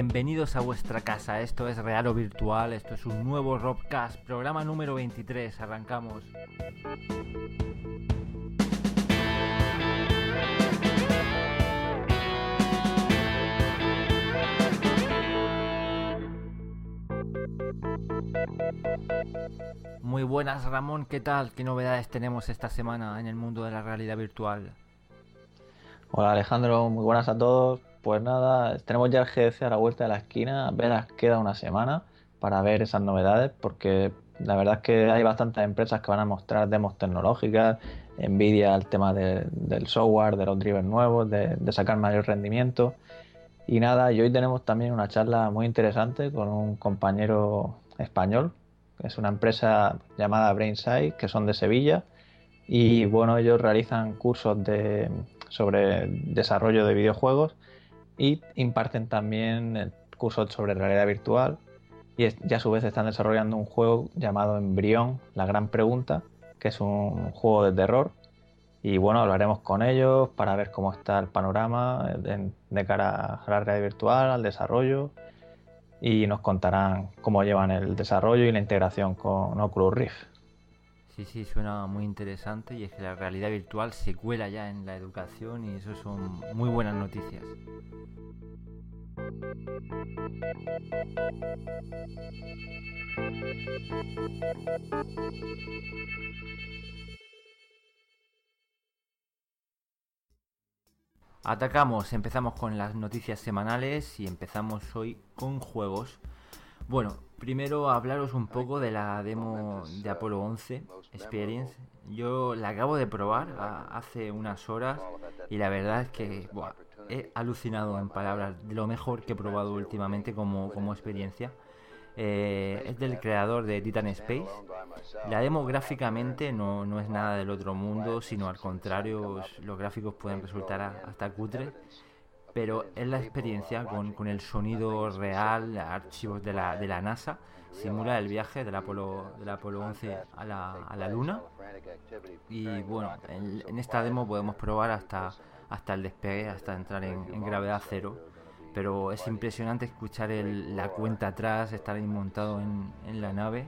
Bienvenidos a vuestra casa, esto es Real o Virtual, esto es un nuevo Robcast, programa número 23, arrancamos. Muy buenas Ramón, ¿qué tal? ¿Qué novedades tenemos esta semana en el mundo de la realidad virtual? Hola Alejandro, muy buenas a todos. Pues nada, tenemos ya el GDC a la vuelta de la esquina, apenas queda una semana para ver esas novedades porque la verdad es que hay bastantes empresas que van a mostrar demos tecnológicas, Nvidia el tema del software, de los drivers nuevos, de, de sacar mayor rendimiento. Y nada, y hoy tenemos también una charla muy interesante con un compañero español, que es una empresa llamada Brainside, que son de Sevilla. Y bueno, ellos realizan cursos de, sobre desarrollo de videojuegos y imparten también cursos sobre realidad virtual. Y, ya a su vez están desarrollando un juego llamado Embrión, la gran pregunta, que es un juego de terror y bueno, hablaremos con ellos para ver cómo está el panorama de, cara a la realidad virtual, al desarrollo y nos contarán cómo llevan el desarrollo y la integración con Oculus Rift. Sí, sí, suena muy interesante y es que la realidad virtual se cuela ya en la educación y eso son muy buenas noticias. Atacamos, empezamos con las noticias semanales y empezamos hoy con juegos. Bueno, primero hablaros un poco de la demo de Apolo 11 Experience. Yo la acabo de probar hace unas horas y la verdad es que he alucinado en palabras de lo mejor que he probado últimamente como, como experiencia. Eh, es del creador de Titan Space. La demo gráficamente no, no, es nada del otro mundo, sino al contrario, los gráficos pueden resultar hasta cutre, pero es la experiencia con, con el sonido real, archivos de la, de la NASA, simula el viaje del Apolo, del Apolo 11 a la, a la Luna. Y bueno, en, esta demo podemos probar hasta, hasta el despegue, hasta entrar en, en gravedad cero pero es impresionante escuchar la cuenta atrás, estar ahí montado en, la nave.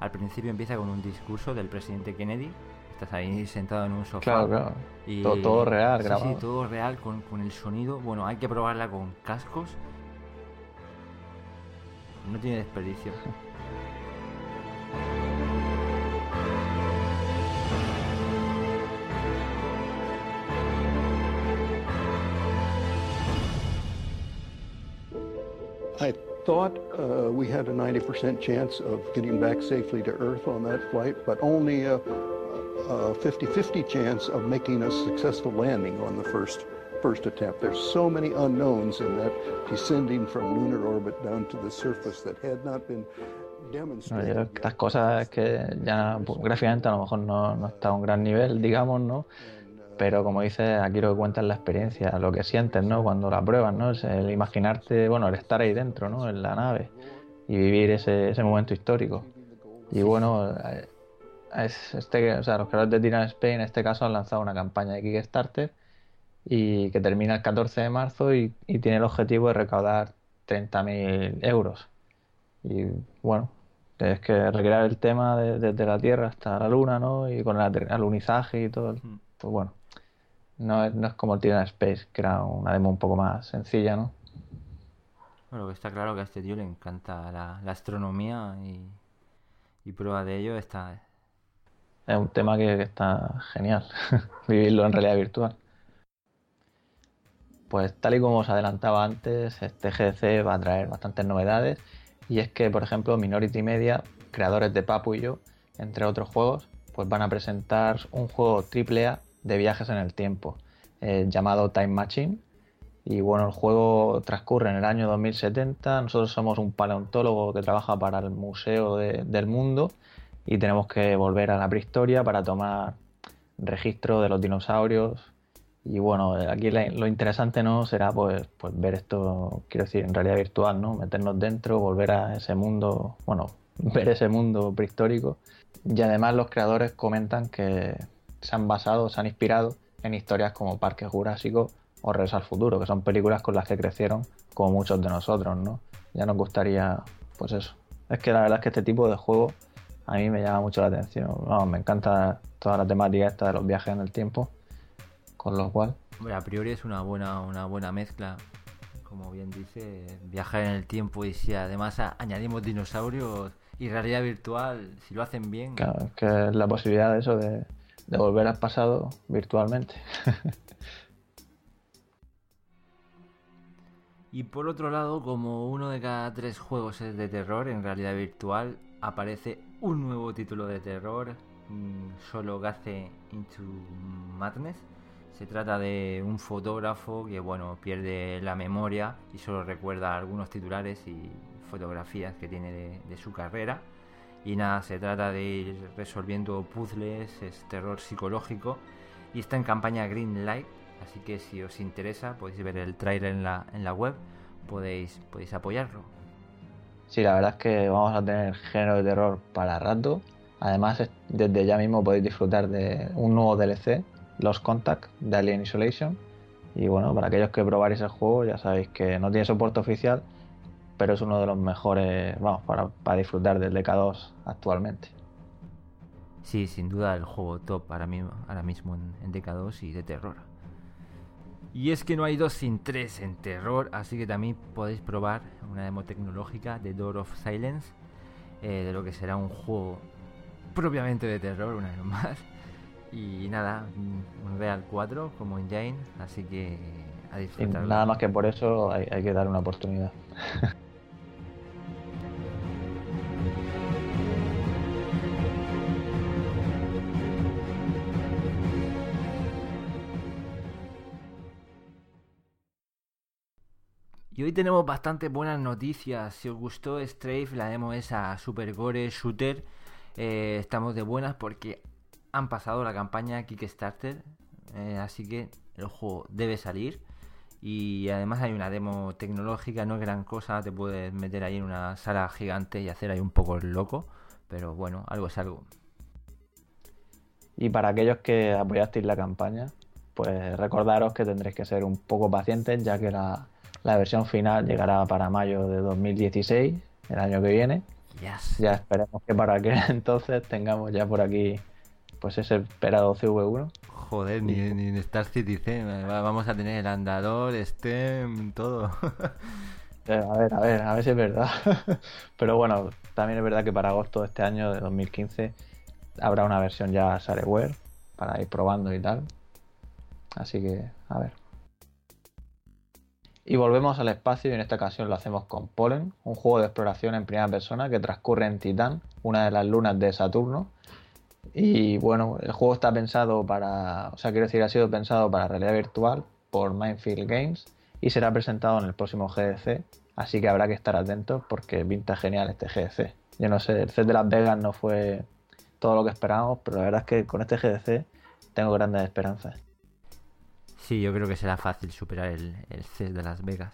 Al principio empieza con un discurso del presidente Kennedy. Estás ahí sentado en un sofá. Claro, claro. Y, todo, real, grabado. Sí, todo real con, con el sonido. Bueno, hay que probarla con cascos. No tiene desperdicio. I thought uh, we had a 90% chance of getting back safely to Earth on that flight, but only a 50-50 chance of making a successful landing on the first first attempt. There's so many unknowns in that descending from lunar orbit down to the surface that had not been demonstrated. Estas cosas que ya gráficamente a lo mejor no, no está a un gran nivel, digamos, ¿no? pero como dices, aquí lo que cuenta es la experiencia, lo que sientes, ¿no? Cuando la pruebas, ¿no? Es el imaginarte, bueno, el estar ahí dentro, ¿no? En la nave y vivir ese, ese momento histórico. Y bueno, es este, o sea, los creadores de Tiran Spain en este caso han lanzado una campaña de Kickstarter y que termina el 14 de marzo y, tiene el objetivo de recaudar 30.000 euros. Y bueno, es que recrear el tema desde la Tierra hasta la Luna, ¿no? Y con el alunizaje y todo, pues bueno no es, no es como el Titan Space, que era una demo un poco más sencilla, ¿no? Bueno, que está claro que a este tío le encanta la, astronomía y, prueba de ello está... Es un tema que, está genial, vivirlo en realidad virtual. Pues tal y como os adelantaba antes, este GDC va a traer bastantes novedades y es que, por ejemplo, Minority Media, creadores de Papu y yo, entre otros juegos, pues van a presentar un juego AAA de viajes en el tiempo, eh, llamado Time Machine. Y bueno, el juego transcurre en el año 2070. Nosotros somos un paleontólogo que trabaja para el Museo del Mundo y tenemos que volver a la prehistoria para tomar registro de los dinosaurios. Y bueno, aquí lo interesante no será pues, pues ver esto, quiero decir, en realidad virtual, ¿no? Meternos dentro, volver a ese mundo, bueno, ver ese mundo prehistórico. Y además los creadores comentan que se han basado, se han inspirado en historias como Parque Jurásico o Regreso al Futuro, que son películas con las que crecieron como muchos de nosotros, ¿no? Ya nos gustaría, pues eso. Es que la verdad es que este tipo de juego a mí me llama mucho la atención. me encanta toda la temática esta de los viajes en el tiempo, con lo cual... Hombre, a priori es una buena, una buena mezcla, como bien dice, viajar en el tiempo y si además añadimos dinosaurios y realidad virtual, si lo hacen bien... Claro, que es la posibilidad de eso, de, de volver al pasado virtualmente. Y por otro lado, como uno de cada tres juegos es de terror en realidad virtual, aparece un nuevo título de terror, mm, Solo Gaze into Madness. Se trata de un fotógrafo que bueno pierde la memoria y solo recuerda algunos titulares y fotografías que tiene de, su carrera. Y nada, se trata de ir resolviendo puzzles, es terror psicológico y está en campaña Green Light Así que si os interesa, podéis ver el trailer en la, en la web, podéis, podéis apoyarlo. Sí, la verdad es que vamos a tener género de terror para rato. Además, desde ya mismo podéis disfrutar de un nuevo DLC, Los Contact, de Alien Isolation. Y bueno, para aquellos que probaréis el juego, ya sabéis que no tiene soporte oficial, pero es uno de los mejores, vamos, para, para disfrutar del DK2 actualmente. Sí, sin duda el juego top ahora mismo, ahora mismo en DK2 y de terror. Y es que no hay dos sin tres en terror, así que también podéis probar una demo tecnológica de Door of Silence, eh, de lo que será un juego propiamente de terror, una vez más. Y nada, un Real 4 como en Jane, así que a disfrutar. Nada más que por eso hay, hay que dar una oportunidad. Y hoy tenemos bastante buenas noticias. Si os gustó Strafe, la demo esa Super Gore Shooter, eh, estamos de buenas porque han pasado la campaña Kickstarter. Eh, así que el juego debe salir. Y además hay una demo tecnológica, no es gran cosa. Te puedes meter ahí en una sala gigante y hacer ahí un poco el loco. Pero bueno, algo es algo. Y para aquellos que apoyasteis la campaña, pues recordaros que tendréis que ser un poco pacientes, ya que la la versión final llegará para mayo de 2016, el año que viene. Ya esperemos que para que entonces tengamos ya por aquí pues ese esperado CV1. Joder, ni, ni en Star Citizen. Vamos a tener el andador, STEM, todo. Eh, a ver, a ver, a ver si es verdad. Pero bueno, también es verdad que para agosto de este año, de 2015, habrá una versión ya Shareware para ir probando y tal. Así que, a ver. Y volvemos al espacio y en esta ocasión lo hacemos con Pollen, un juego de exploración en primera persona que transcurre en Titán, una de las lunas de Saturno. Y bueno, el juego está pensado para, o sea, quiero decir, ha sido pensado para realidad virtual por Mindfield Games y será presentado en el próximo GDC, así que habrá que estar atentos porque pinta genial este GDC. Yo no sé, el set de Las Vegas no fue todo lo que esperábamos, pero la verdad es que con este GDC tengo grandes esperanzas. Sí, yo creo que será fácil superar el, el CES de Las Vegas.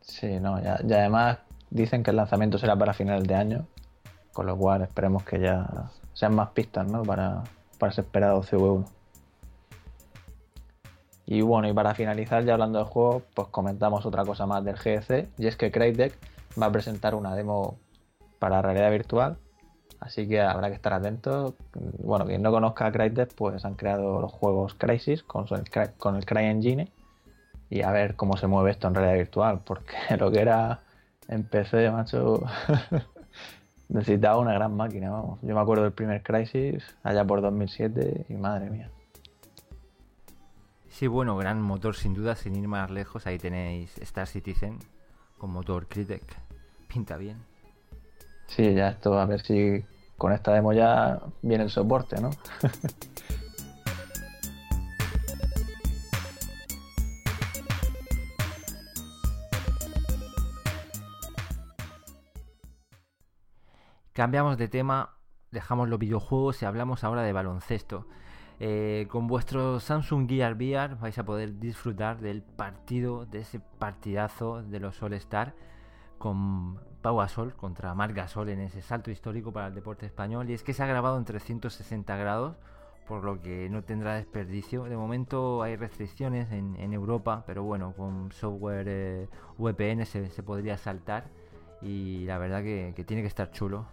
Sí, no, ya, y además dicen que el lanzamiento será para finales de año, con lo cual esperemos que ya sean más pistas ¿no? para, para ese esperado CV1. Y bueno, y para finalizar, ya hablando del juego, pues comentamos otra cosa más del GEC, y es que Crytek va a presentar una demo para realidad virtual Así que habrá que estar atentos. Bueno, quien no conozca a Crytek, pues han creado los juegos Crisis con el, con el CryEngine y a ver cómo se mueve esto en realidad virtual, porque lo que era en PC, macho, necesitaba una gran máquina, vamos. Yo me acuerdo del primer Crisis allá por 2007 y madre mía. Sí, bueno, gran motor sin duda, sin ir más lejos. Ahí tenéis Star Citizen con motor Crytek. Pinta bien. Sí, ya esto, a ver si con esta demo ya viene el soporte, ¿no? Cambiamos de tema, dejamos los videojuegos y hablamos ahora de baloncesto. Eh, con vuestro Samsung Gear VR vais a poder disfrutar del partido, de ese partidazo de los All Star con Pau Gasol contra Marc Gasol en ese salto histórico para el deporte español y es que se ha grabado en 360 grados por lo que no tendrá desperdicio. De momento hay restricciones en, Europa, pero bueno, con software eh, VPN se, podría saltar y la verdad que, tiene que estar chulo.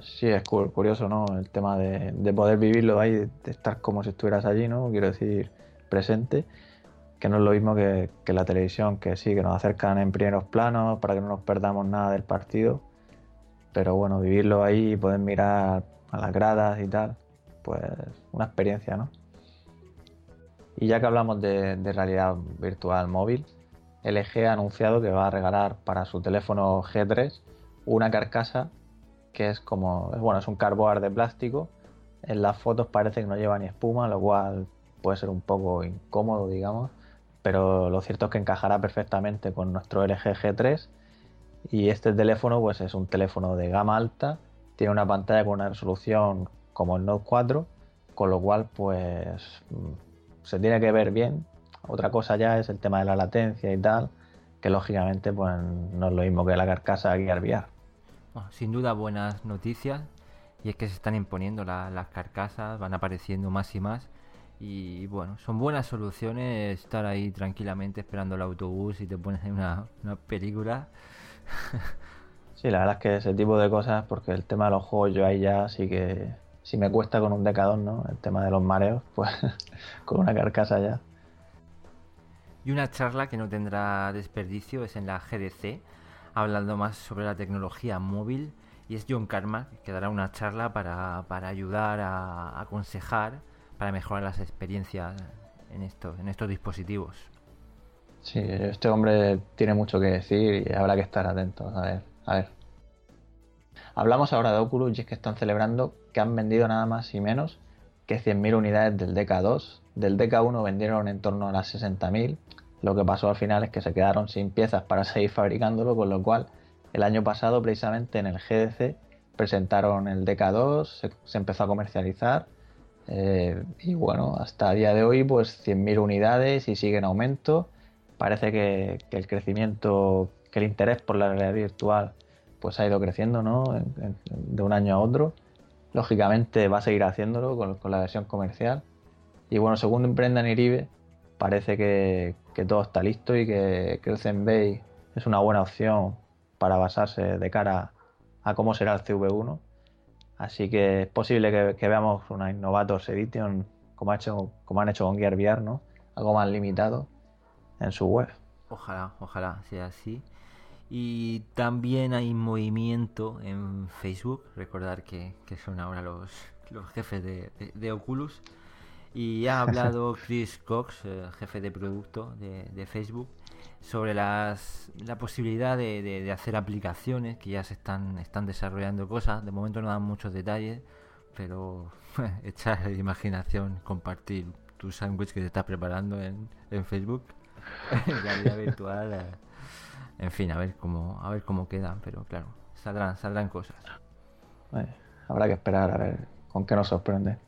Sí, es curioso, ¿no? El tema de, poder vivirlo ahí, de estar como si estuvieras allí, ¿no? Quiero decir, presente, que no es lo mismo que, la televisión, que sí, que nos acercan en primeros planos para que no nos perdamos nada del partido, pero bueno, vivirlo ahí y poder mirar a las gradas y tal, pues una experiencia, ¿no? Y ya que hablamos de, realidad virtual móvil, LG ha anunciado que va a regalar para su teléfono G3 una carcasa que es como, bueno, es un cardboard de plástico. En las fotos parece que no lleva ni espuma, lo cual puede ser un poco incómodo, digamos, pero lo cierto es que encajará perfectamente con nuestro LG G3 y este teléfono pues es un teléfono de gama alta tiene una pantalla con una resolución como el Note 4, con lo cual pues mm, se tiene que ver bien. Otra cosa ya es el tema de la latencia y tal, que lógicamente pues no es lo mismo que la carcasa Gear VR. sin duda buenas noticias y es que se están imponiendo las carcasas, van apareciendo más y más y bueno, son buenas soluciones estar ahí tranquilamente esperando el autobús y te pones en una, una película. Sí, la verdad es que ese tipo de cosas, porque el tema de los juegos yo ahí ya sí que, si me cuesta con un decador, ¿no? El tema de los mareos, pues con una carcasa ya. Y una charla que no tendrá desperdicio es en la GDC, hablando más sobre la tecnología móvil. Y es John Karma, que dará una charla para, ayudar a, aconsejar, para mejorar las experiencias en, esto, en estos dispositivos. Sí, este hombre tiene mucho que decir y habrá que estar atentos a ver a ver. Hablamos ahora de Oculus y que están celebrando que han vendido nada más y menos que 100.000 unidades del DK2. Del DK1 vendieron en torno a las 60.000. Lo que pasó al final es que se quedaron sin piezas para seguir fabricándolo, con lo cual el año pasado precisamente en el GDC presentaron el DK2, se, empezó a comercializar eh, y bueno, hasta el día de hoy pues 100.000 unidades y sigue en aumento. Parece que, que el crecimiento que el interés por la realidad virtual pues ha ido creciendo ¿no? de un año a otro. Lógicamente va a seguir haciéndolo con, la versión comercial. Y bueno, según Brendan Iribe, parece que, todo está listo y que Crescent Bay es una buena opción para basarse de cara a cómo será el CV1. Así que es posible que, veamos una Innovators Edition como, ha hecho, como han hecho con Gear VR, ¿no? algo más limitado en su web. Ojalá, ojalá sea así. Y también hay movimiento en Facebook. Recordar que, son ahora los, los jefes de, Oculus. Y ha hablado Chris Cox, eh, jefe de producto de, Facebook, sobre las, la posibilidad de, hacer aplicaciones que ya se están, están desarrollando cosas. De momento no dan muchos detalles, pero echar imaginación, compartir tu sándwich que te estás preparando en, en Facebook, en realidad virtual. Eh, en fin, a ver cómo, a ver cómo quedan, pero claro, saldrán, saldrán cosas. habrá que esperar a ver con qué nos sorprende.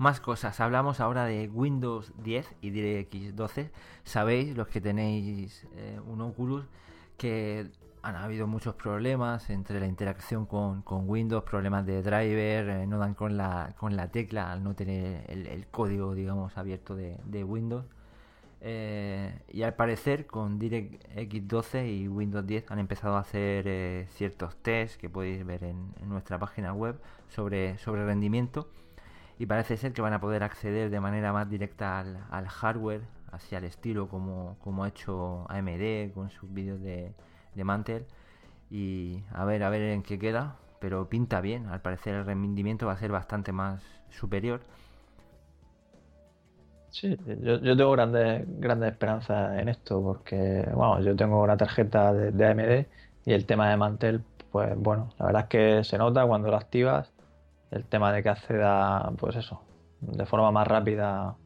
Más cosas, hablamos ahora de Windows 10 y DirectX 12. Sabéis, los que tenéis eh, un Oculus, que han habido muchos problemas entre la interacción con, Windows, problemas de driver, eh, no dan con la, con la tecla al no tener el, código, digamos, abierto de Windows. Eh, y al parecer con DirectX 12 y Windows 10 han empezado a hacer eh, ciertos tests que podéis ver en, nuestra página web sobre, sobre rendimiento y parece ser que van a poder acceder de manera más directa al, hardware, hacia el estilo como, como, ha hecho AMD con sus vídeos de, de Mantel. Y a ver a ver en qué queda, pero pinta bien, al parecer el rendimiento va a ser bastante más superior. Sí, yo, tengo grandes, grandes esperanzas en esto porque, bueno, yo tengo una tarjeta de, AMD y el tema de Mantel, pues bueno, la verdad es que se nota cuando lo activas el tema de que acceda, pues eso, de forma más rápida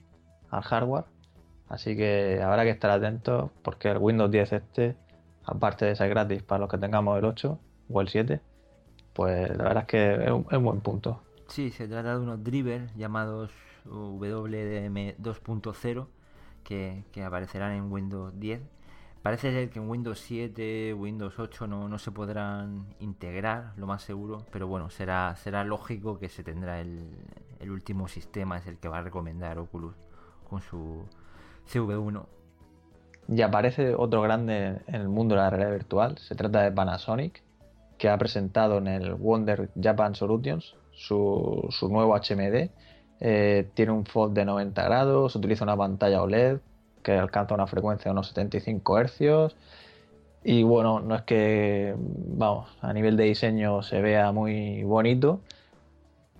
al hardware. Así que habrá que estar atentos porque el Windows 10 este, aparte de ser gratis para los que tengamos el 8 o el 7, pues la verdad es que es un, es un buen punto. Sí, se trata de unos drivers llamados WDM 2.0 que, aparecerán en Windows 10 Parece ser que en Windows 7, Windows 8 no, no se podrán integrar, lo más seguro, pero bueno, será, será lógico que se tendrá el, el último sistema, es el que va a recomendar Oculus con su CV1. Y aparece otro grande en el mundo de la realidad virtual, se trata de Panasonic, que ha presentado en el Wonder Japan Solutions su, su nuevo HMD. Eh, tiene un FOV de 90 grados, utiliza una pantalla OLED que alcanza una frecuencia de unos 75 Hz. Y bueno, no es que, vamos, a nivel de diseño se vea muy bonito,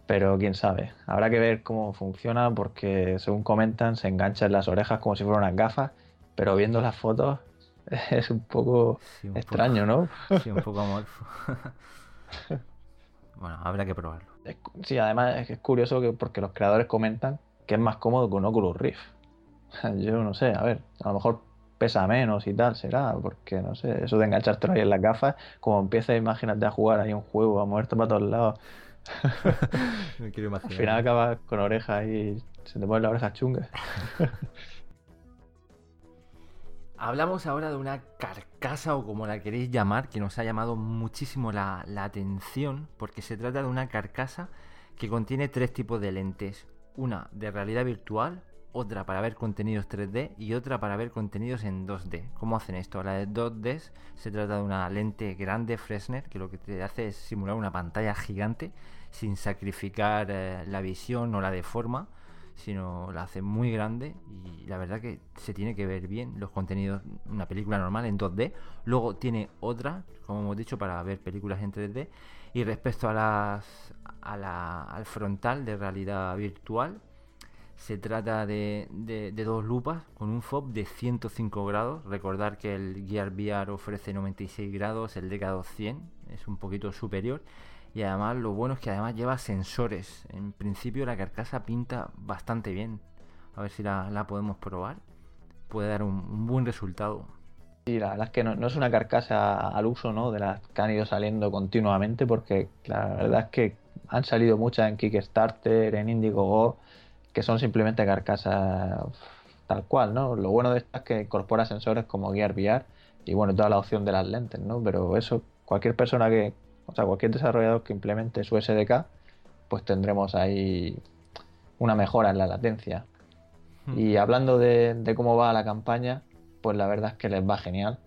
pero quién sabe. Habrá que ver cómo funciona porque, según comentan, se engancha en las orejas como si fueran unas gafas, pero viendo las fotos es un poco Sí, un extraño, poco- ¿no? Sí, un poco amorfo. bueno, habrá que probarlo. Sí, además es que es curioso que porque los creadores comentan que es más cómodo que un Oculus Rift. Yo no sé, a ver, a lo mejor pesa menos y tal, será, porque no sé, eso de enganchártelo ahí en las gafas, como empiezas, imagínate a jugar ahí un juego, a moverte para todos lados, Me quiero al imaginar. final acabas con orejas y se te ponen las orejas chungas. Hablamos ahora de una carcasa o como la queréis llamar, que nos ha llamado muchísimo la, la atención, porque se trata de una carcasa que contiene tres tipos de lentes. Una de realidad virtual, otra para ver contenidos 3D y otra para ver contenidos en 2D. ¿Cómo hacen esto? La de 2D se trata de una lente grande Fresnel que lo que te hace es simular una pantalla gigante sin sacrificar eh, la visión o la deforma sino la hace muy grande y la verdad que se tiene que ver bien los contenidos, una película normal en 2D. Luego tiene otra, como hemos dicho, para ver películas en 3D. Y respecto a las a la- al frontal de realidad virtual, se trata de, de- dos lupas con un FOB de 105 grados. Recordar que el Gear VR ofrece 96 grados, el Decado 100 es un poquito superior. Y además lo bueno es que además lleva sensores. En principio la carcasa pinta bastante bien. A ver si la, la podemos probar. Puede dar un, buen resultado. Y la verdad es que no, no es una carcasa al uso, ¿no? De las que han ido saliendo continuamente, porque la verdad es que han salido muchas en Kickstarter, en Indiegogo, que son simplemente carcasas tal cual, ¿no? Lo bueno de estas es que incorpora sensores como Gear VR y bueno, toda la opción de las lentes, ¿no? Pero eso, cualquier persona que, o sea, cualquier desarrollador que implemente su SDK, pues tendremos ahí una mejora en la latencia. Y hablando de, de cómo va la campaña, pues la verdad es que les va genial.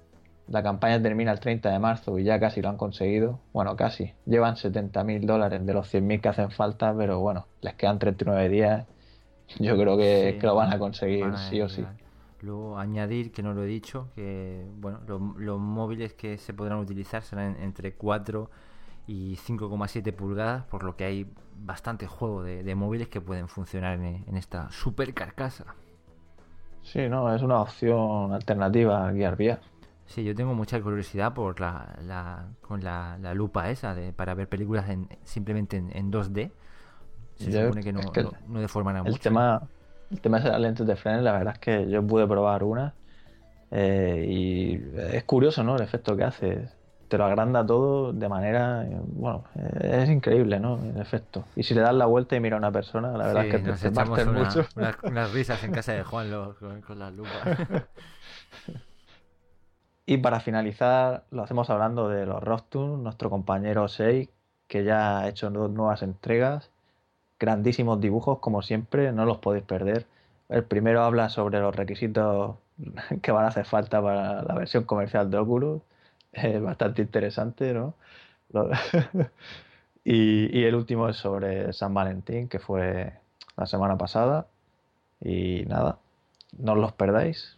La campaña termina el 30 de marzo y ya casi lo han conseguido. Bueno, casi. Llevan 70 mil dólares de los 100 mil que hacen falta, pero bueno, les quedan 39 días. Yo creo que, Sí, que lo van a conseguir van a sí o sí. Luego añadir, que no lo he dicho, que bueno, los, los móviles que se podrán utilizar serán entre 4 y 5,7 pulgadas, por lo que hay bastante juego de, de móviles que pueden funcionar en, en esta super carcasa. Sí, no, es una opción alternativa a Gear VR. Sí, yo tengo mucha curiosidad por la, la- con la, la lupa esa de, para ver películas en, simplemente en, en 2D. Se Yo- supone que no, es que no, no deformará El mucho. tema, el tema de las lentes de Fresnel, la verdad es que yo pude probar una eh, y es curioso, ¿no? El efecto que hace. Te lo agranda todo de manera, eh, bueno, eh, es increíble, ¿no? El efecto. Y si le das la vuelta y mira a una persona, la verdad Sí, es que te, nos te echamos una- mucho. unas, unas risas en casa de Juan con las lupas. Y para finalizar, lo hacemos hablando de los Rostun, nuestro compañero Sei, que ya ha hecho dos nuevas entregas grandísimos dibujos, como siempre, no los podéis perder. El primero habla sobre los requisitos que van a hacer falta para la versión comercial de Oculus. Es bastante interesante, ¿no? y, el último es sobre San Valentín, que fue la semana pasada. Y nada, no los perdáis.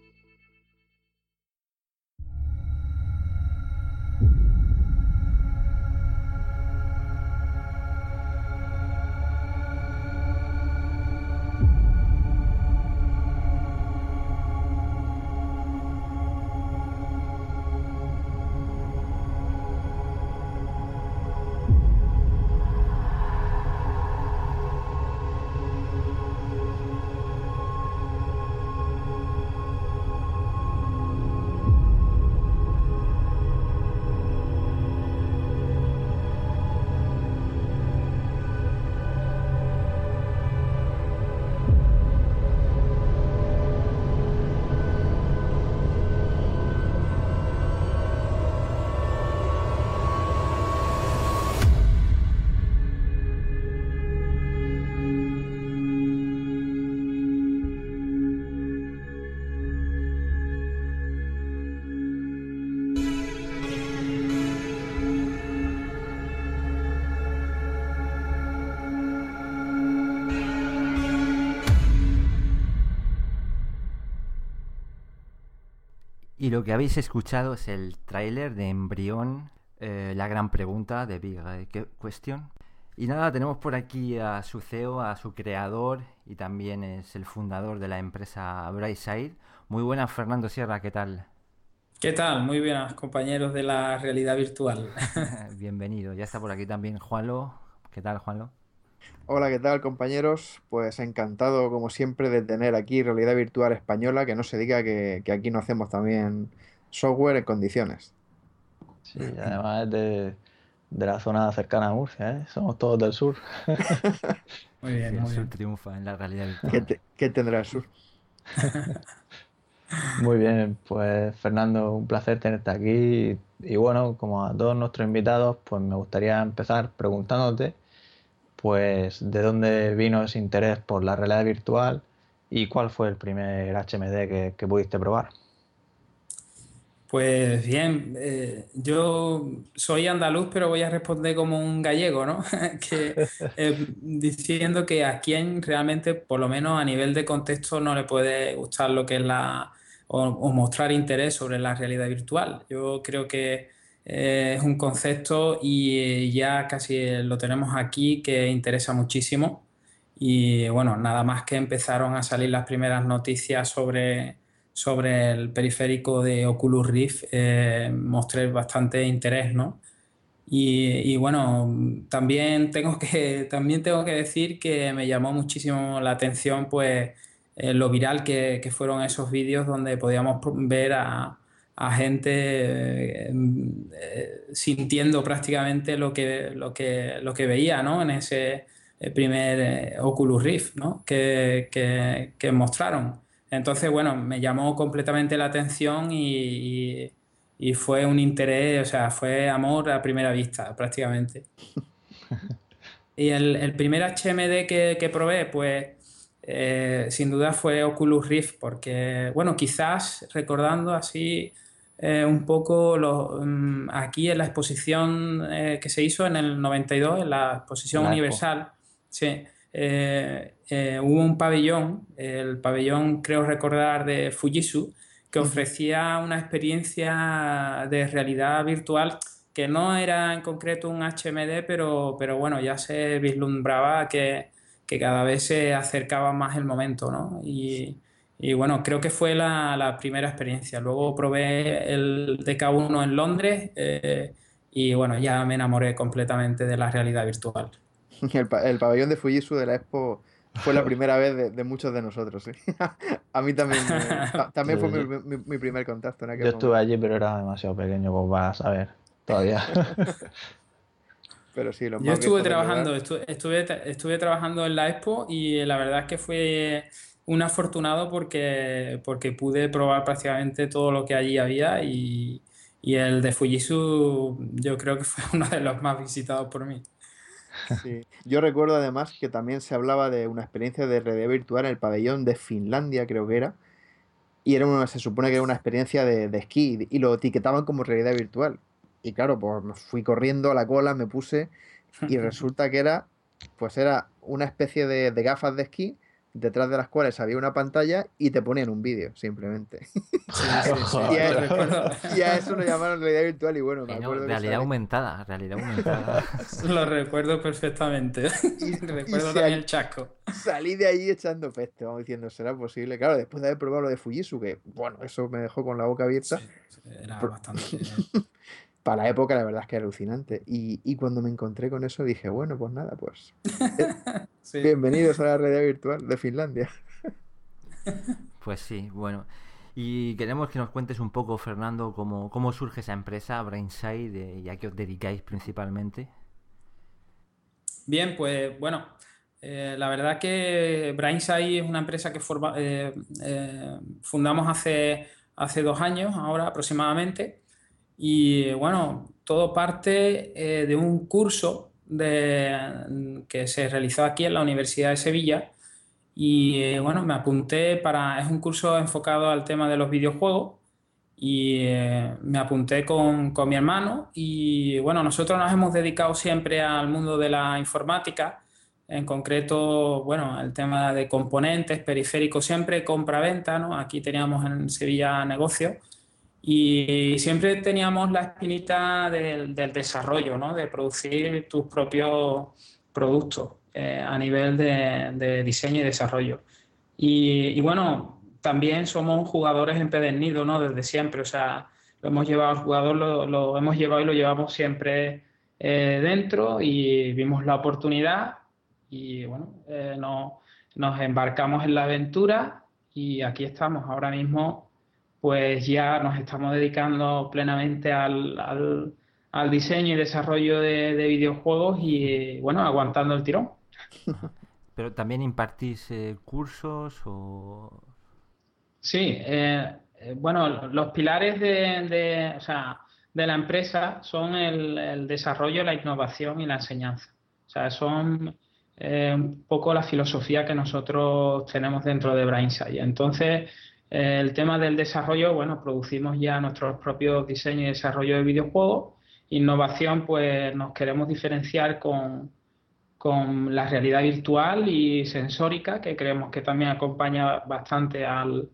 Y lo que habéis escuchado es el tráiler de Embrión, eh, la gran pregunta de Big Question. Y nada, tenemos por aquí a su CEO, a su creador y también es el fundador de la empresa Brightside. Muy buenas, Fernando Sierra, ¿qué tal? ¿Qué tal? Muy buenas, compañeros de la realidad virtual. Bienvenido. Ya está por aquí también Juanlo. ¿Qué tal, Juanlo? Hola, ¿qué tal compañeros? Pues encantado como siempre de tener aquí Realidad Virtual Española, que no se diga que, aquí no hacemos también software en condiciones. Sí, además es de, la zona cercana a Murcia, ¿eh? somos todos del sur. muy bien, el sur triunfa en la realidad virtual. ¿Qué, tendrá el sur? Muy bien, pues Fernando, un placer tenerte aquí. Y bueno, como a todos nuestros invitados, pues me gustaría empezar preguntándote pues de dónde vino ese interés por la realidad virtual y cuál fue el primer HMD que, pudiste probar. Pues bien, eh, yo soy andaluz, pero voy a responder como un gallego, ¿no? que, eh, diciendo que a quien realmente, por lo menos a nivel de contexto, no le puede gustar lo que es la. o mostrar interés sobre la realidad virtual. Yo creo que eh, es un concepto y ya casi lo tenemos aquí que interesa muchísimo. Y bueno, nada más que empezaron a salir las primeras noticias sobre, sobre el periférico de Oculus Rift, eh, mostré bastante interés, ¿no? Y, bueno, también tengo, que, también tengo que decir que me llamó muchísimo la atención pues eh, lo viral que, que fueron esos vídeos donde podíamos ver a, a gente eh, eh, sintiendo prácticamente lo que, lo que, lo que veía ¿no? en ese eh, primer Oculus Rift ¿no? que, que, mostraron. Entonces, bueno, me llamó completamente la atención y, y, fue un interés, o sea, fue amor a primera vista prácticamente. y el, el primer HMD que, que probé, pues sin duda fue Oculus Rift, porque, bueno, quizás recordando así eh, un poco mm, aquí en la exposición eh, que se hizo en el 92, en la exposición universal, sí, eh, hubo un pabellón, el pabellón creo recordar de Fujitsu, que ofrecía una experiencia de realidad virtual que no era en concreto un HMD, pero, pero bueno, ya se vislumbraba que, que cada vez se acercaba más el momento, ¿no? Y, y bueno, creo que fue la, primera experiencia. Luego probé el DK1 en Londres eh, y bueno, ya me enamoré completamente de la realidad virtual. El, pabellón de Fujitsu de la Expo fue la primera vez de, muchos de nosotros. A mí también, también fue mi, primer contacto. yo estuve allí, pero era demasiado pequeño, pues vas a saber, todavía. pero sí, lo Yo estuve trabajando, estuve, estuve trabajando en la Expo y la verdad es que fue un afortunado porque, porque pude probar prácticamente todo lo que allí había y, el de Fujitsu yo creo que fue uno de los más visitados por mí. Sí. Yo recuerdo además que también se hablaba de una experiencia de realidad virtual en el pabellón de Finlandia, creo que era. Y era una, se supone que era una experiencia de, de esquí y lo etiquetaban como realidad virtual. Y claro, pues me fui corriendo a la cola, me puse y resulta que era, pues era una especie de, de gafas de esquí detrás de las cuales había una pantalla y te ponían un vídeo, simplemente. y, a, eso lo llamaron realidad virtual y bueno, me acuerdo Realidad aumentada, realidad aumentada. lo recuerdo perfectamente. Y, recuerdo también el chasco. Salí de ahí echando peste, vamos diciendo, ¿será posible? Claro, después de haber probado lo de Fujitsu, que bueno, eso me dejó con la boca abierta. era bastante para la época la verdad es que era alucinante. Y, cuando me encontré con eso dije, bueno, pues nada, pues eh, bienvenidos a la realidad virtual de Finlandia. pues sí, bueno. Y queremos que nos cuentes un poco, Fernando, cómo, cómo surge esa empresa, Brainside, y a qué os dedicáis principalmente. Bien, pues bueno, eh, la verdad que Brainside es una empresa que forma, eh, fundamos hace, hace dos años, ahora aproximadamente. Y bueno, todo parte eh, de un curso de, que se realizó aquí en la Universidad de Sevilla. Y eh, bueno, me apunté para. Es un curso enfocado al tema de los videojuegos. Y eh, me apunté con, con mi hermano. Y bueno, nosotros nos hemos dedicado siempre al mundo de la informática. En concreto, bueno, el tema de componentes, periféricos, siempre compra-venta, ¿no? Aquí teníamos en Sevilla negocios Y siempre teníamos la espinita del, desarrollo, ¿no? De producir tus propios productos eh, a nivel de, diseño y desarrollo. Y, bueno, también somos jugadores empedernidos, ¿no? Desde siempre, o sea, lo hemos llevado al jugador, lo, hemos llevado y lo llevamos siempre eh, dentro y vimos la oportunidad y bueno, eh, nos embarcamos en la aventura y aquí estamos ahora mismo pues ya nos estamos dedicando plenamente al, diseño y desarrollo de, videojuegos y bueno, aguantando el tirón. ¿Pero también impartís eh, cursos o...? Sí, eh, eh, bueno, los pilares de, la empresa son el, desarrollo, la innovación y la enseñanza. O sea, son un poco la filosofía que nosotros tenemos dentro de Brainside. Entonces, el tema del desarrollo, bueno, producimos ya nuestros propios diseños y desarrollo de videojuegos. Innovación, pues nos queremos diferenciar con, con la realidad virtual y sensórica, que creemos que también acompaña bastante al,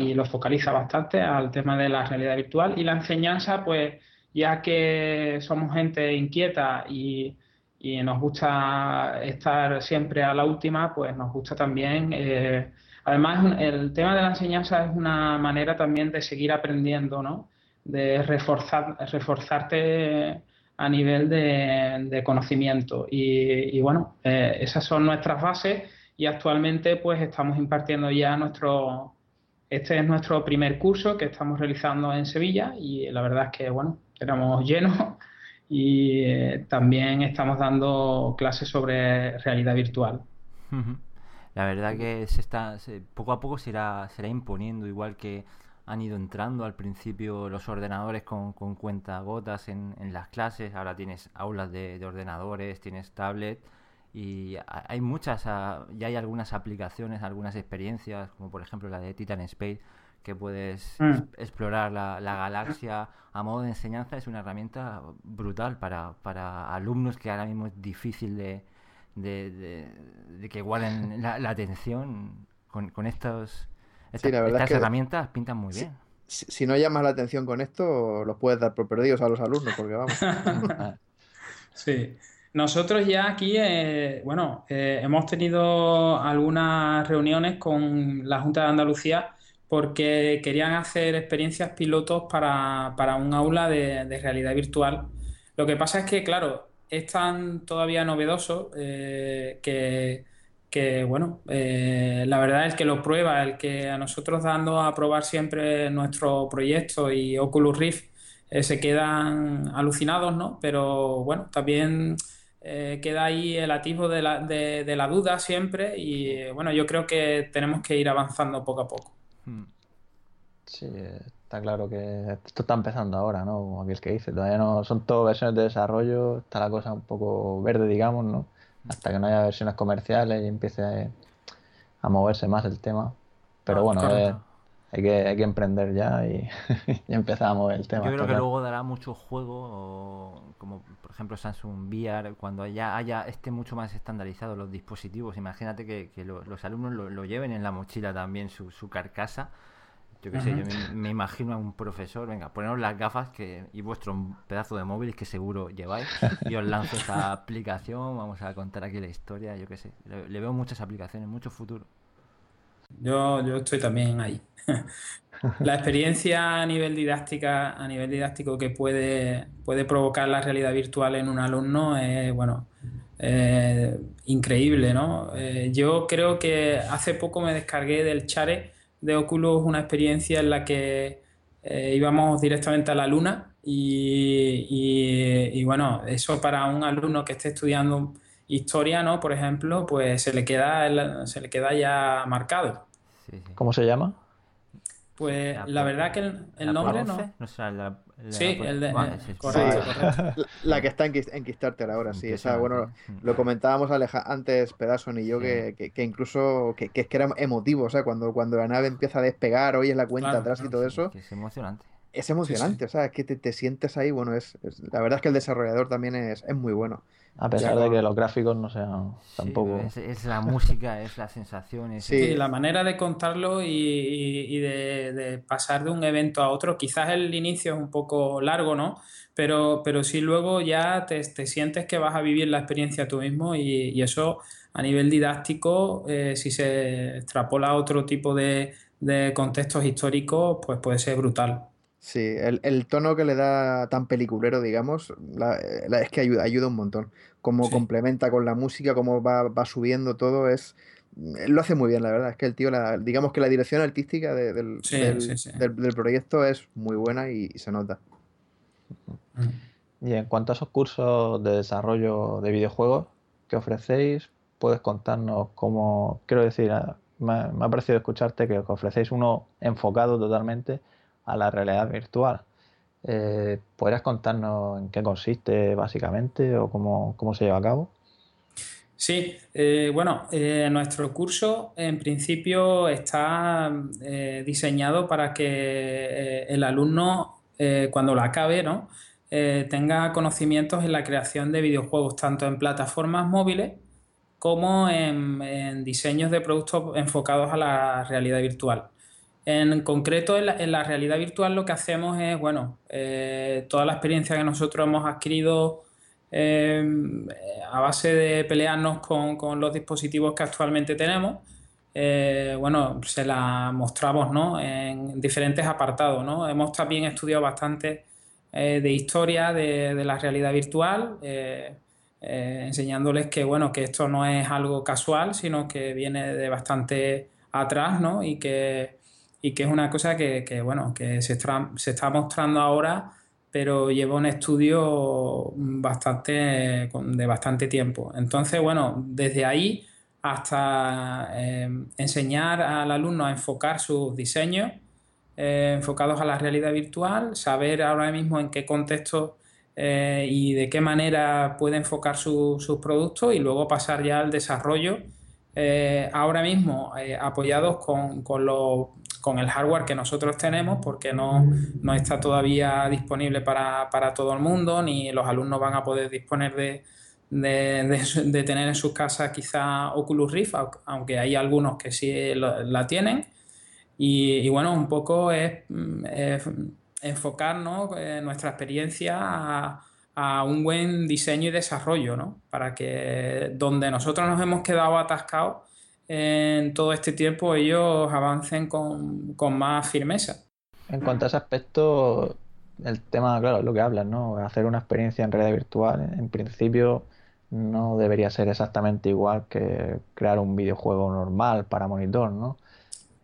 y lo focaliza bastante al tema de la realidad virtual. Y la enseñanza, pues ya que somos gente inquieta y, y nos gusta estar siempre a la última, pues nos gusta también eh, Además, el tema de la enseñanza es una manera también de seguir aprendiendo, ¿no? De reforzar, reforzarte a nivel de, conocimiento. Y, bueno, eh, esas son nuestras bases y actualmente pues estamos impartiendo ya nuestro, este es nuestro primer curso que estamos realizando en Sevilla y la verdad es que bueno, éramos llenos y eh, también estamos dando clases sobre realidad virtual. La verdad que se está, poco a poco se irá, será imponiendo, igual que han ido entrando al principio los ordenadores con, con cuentagotas en, en las clases, ahora tienes aulas de, ordenadores, tienes tablet y hay muchas, ya hay algunas aplicaciones, algunas experiencias, como por ejemplo la de Titan Space, que puedes mm. explorar la, la, galaxia a modo de enseñanza, es una herramienta brutal para, para alumnos que ahora mismo es difícil de, de, que guarden la, atención con, con estos, estas, herramientas pintan muy bien. Si, no llamas la atención con esto, los puedes dar por perdidos a los alumnos, porque vamos. sí. Nosotros ya aquí, eh, bueno, eh, hemos tenido algunas reuniones con la Junta de Andalucía porque querían hacer experiencias pilotos para, un aula de, de, realidad virtual. Lo que pasa es que, claro, es tan todavía novedoso eh, que, bueno, eh, la verdad es que lo prueba, el que a nosotros dando a probar siempre nuestro proyecto y Oculus Rift eh, se quedan alucinados, ¿no? Pero bueno, también queda ahí el atisbo de la, de, la duda siempre y bueno, yo creo que tenemos que ir avanzando poco a poco. Hmm. Sí, Está claro que esto está empezando ahora, ¿no? Como aquel que dice, todavía no son todo versiones de desarrollo, está la cosa un poco verde, digamos, ¿no? Hasta que no haya versiones comerciales y empiece a, moverse más el tema. Pero ah, bueno, eh, hay, que, hay que emprender ya y, empezar a mover el tema. Yo creo que luego dará mucho juego, como por ejemplo Samsung VR, cuando ya haya esté mucho más estandarizado los dispositivos. Imagínate que, los alumnos lo, lleven en la mochila también su, su carcasa yo qué sé, yo me, imagino a un profesor, venga, poneros las gafas que, y vuestro pedazo de móvil que seguro lleváis y os lanzo esta aplicación, vamos a contar aquí la historia, yo qué sé. Le, veo muchas aplicaciones, mucho futuro. Yo, yo estoy también ahí. la experiencia a nivel didáctica, a nivel didáctico que puede, puede provocar la realidad virtual en un alumno es, bueno, increíble, ¿no? Eh, yo creo que hace poco me descargué del Chare de Oculus una experiencia en la que eh, íbamos directamente a la luna y, bueno, eso para un alumno que esté estudiando historia, ¿no? Por ejemplo, pues se le queda, se le queda ya marcado. ¿Cómo se llama? Pues la, verdad que el, nombre no. sí, el de. La, que está en, Kickstarter ahora, sí. Esa, bueno, lo comentábamos antes, Pedason y yo, que, que, incluso que, es que era emotivo, o sea, cuando, cuando la nave empieza a despegar, oyes la cuenta atrás y todo eso. es emocionante. es emocionante, o sea, es que te, sientes ahí, bueno, es, la verdad es que el desarrollador también es, muy bueno. A pesar de que los gráficos no sean tampoco... es, la música, es la sensación. Sí, la manera de contarlo y, de, pasar de un evento a otro, quizás el inicio es un poco largo, ¿no? Pero, pero sí luego ya te, sientes que vas a vivir la experiencia tú mismo y, eso a nivel didáctico, eh, si se extrapola a otro tipo de, de contextos históricos, pues puede ser brutal. Sí, el, tono que le da tan peliculero, digamos, es que ayuda, ayuda un montón. Como complementa con la música, cómo va, subiendo todo, es lo hace muy bien, la verdad. Es que el tío, digamos que la dirección artística del, del, proyecto es muy buena y, se nota. Y en cuanto a esos cursos de desarrollo de videojuegos que ofrecéis, puedes contarnos cómo, quiero decir, me, ha parecido escucharte que ofrecéis uno enfocado totalmente a la realidad virtual. Eh, ¿Podrías contarnos en qué consiste básicamente o cómo, se lleva a cabo? Sí, eh, bueno, eh, nuestro curso en principio está diseñado para que el alumno, cuando lo acabe, ¿no? tenga conocimientos en la creación de videojuegos, tanto en plataformas móviles como en diseños de productos enfocados a la realidad virtual. En concreto, en la, realidad virtual lo que hacemos es, bueno, eh, toda la experiencia que nosotros hemos adquirido eh, a base de pelearnos con, los dispositivos que actualmente tenemos, eh, bueno, se la mostramos ¿no? en diferentes apartados. ¿no? Hemos también estudiado bastante de historia de, de, la realidad virtual, enseñándoles que, bueno, que esto no es algo casual, sino que viene de bastante atrás ¿no? y que y que es una cosa que, bueno, que se está, se está mostrando ahora, pero lleva un estudio bastante, de bastante tiempo. Entonces, bueno, desde ahí hasta eh, enseñar al alumno a enfocar sus diseños eh, enfocados a la realidad virtual, saber ahora mismo en qué contexto eh, y de qué manera puede enfocar sus productos y luego pasar ya al desarrollo. ahora mismo apoyados con, con, los con el hardware que nosotros tenemos porque no, está todavía disponible para, todo el mundo, ni los alumnos van a poder disponer de, de, tener en sus casas quizá Oculus Rift, aunque hay algunos que sí la tienen. Y, bueno, un poco es, enfocarnos eh, nuestra experiencia a, a, un buen diseño y desarrollo, ¿no? Para que donde nosotros nos hemos quedado atascados, en todo este tiempo ellos avancen con, más firmeza. En cuanto a ese aspecto, el tema, claro, lo que hablas, ¿no? Hacer una experiencia en realidad virtual, en principio no debería ser exactamente igual que crear un videojuego normal para monitor, ¿no?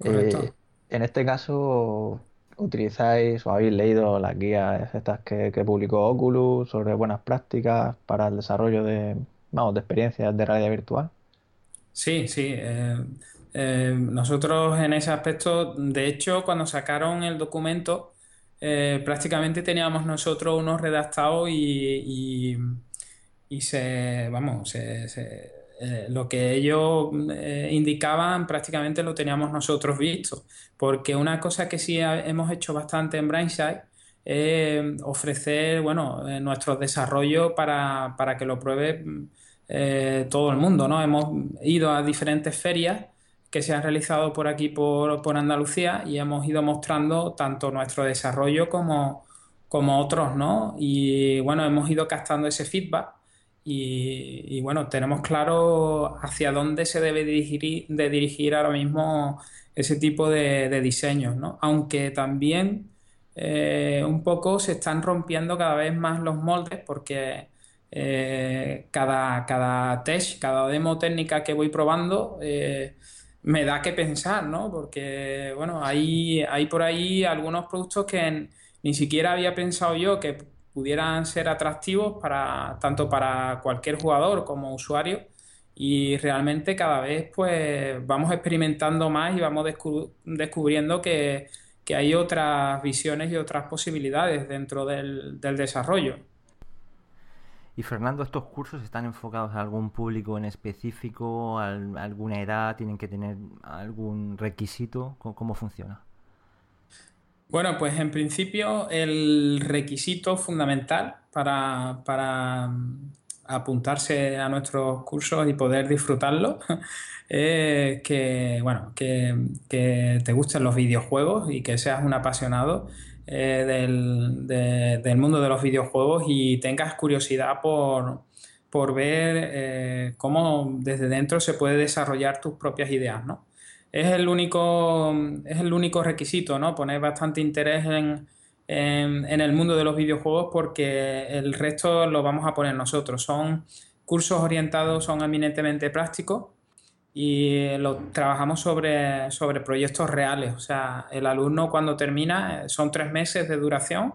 Eh, en este caso, utilizáis o habéis leído las guías estas que, que, publicó Oculus sobre buenas prácticas para el desarrollo de, vamos, de experiencias de realidad virtual. Sí, sí. Eh, eh, nosotros en ese aspecto, de hecho, cuando sacaron el documento, eh, prácticamente teníamos nosotros unos redactados y, y, se, vamos, lo que ellos indicaban prácticamente lo teníamos nosotros visto. Porque una cosa que sí hemos hecho bastante en Brainside es ofrecer, bueno, nuestros desarrollos para, para que lo pruebe eh, todo el mundo, ¿no? Hemos ido a diferentes ferias que se han realizado por aquí, por, por Andalucía, y hemos ido mostrando tanto nuestro desarrollo como, como otros, ¿no? Y bueno, hemos ido captando ese feedback y, bueno, tenemos claro hacia dónde se debe dirigir, de dirigir ahora mismo ese tipo de, diseños, ¿no? Aunque también eh, un poco se están rompiendo cada vez más los moldes porque eh, cada, cada test, cada demo técnica que voy probando eh, me da que pensar, ¿no? Porque, bueno, hay, hay por ahí algunos productos que ni siquiera había pensado yo que pudieran ser atractivos para tanto para cualquier jugador como usuario y realmente cada vez pues vamos experimentando más y vamos descubriendo que, hay otras visiones y otras posibilidades dentro del desarrollo. Y Fernando, ¿estos cursos están enfocados a algún público en específico, a alguna edad? ¿Tienen que tener algún requisito? ¿Cómo, funciona? Bueno, pues en principio el requisito fundamental para, mm, apuntarse a nuestros cursos y poder disfrutarlos es que, bueno, que, te gusten los videojuegos y que seas un apasionado eh, del, mundo de los videojuegos y tengas curiosidad por, ver eh, cómo desde dentro se puede desarrollar tus propias ideas, ¿no? es el único, es el único requisito, ¿no? Poner bastante interés en, el mundo de los videojuegos porque el resto lo vamos a poner nosotros. Son cursos orientados, son eminentemente prácticos y lo trabajamos sobre, sobre proyectos reales. O sea, el alumno cuando termina, son tres meses de duración.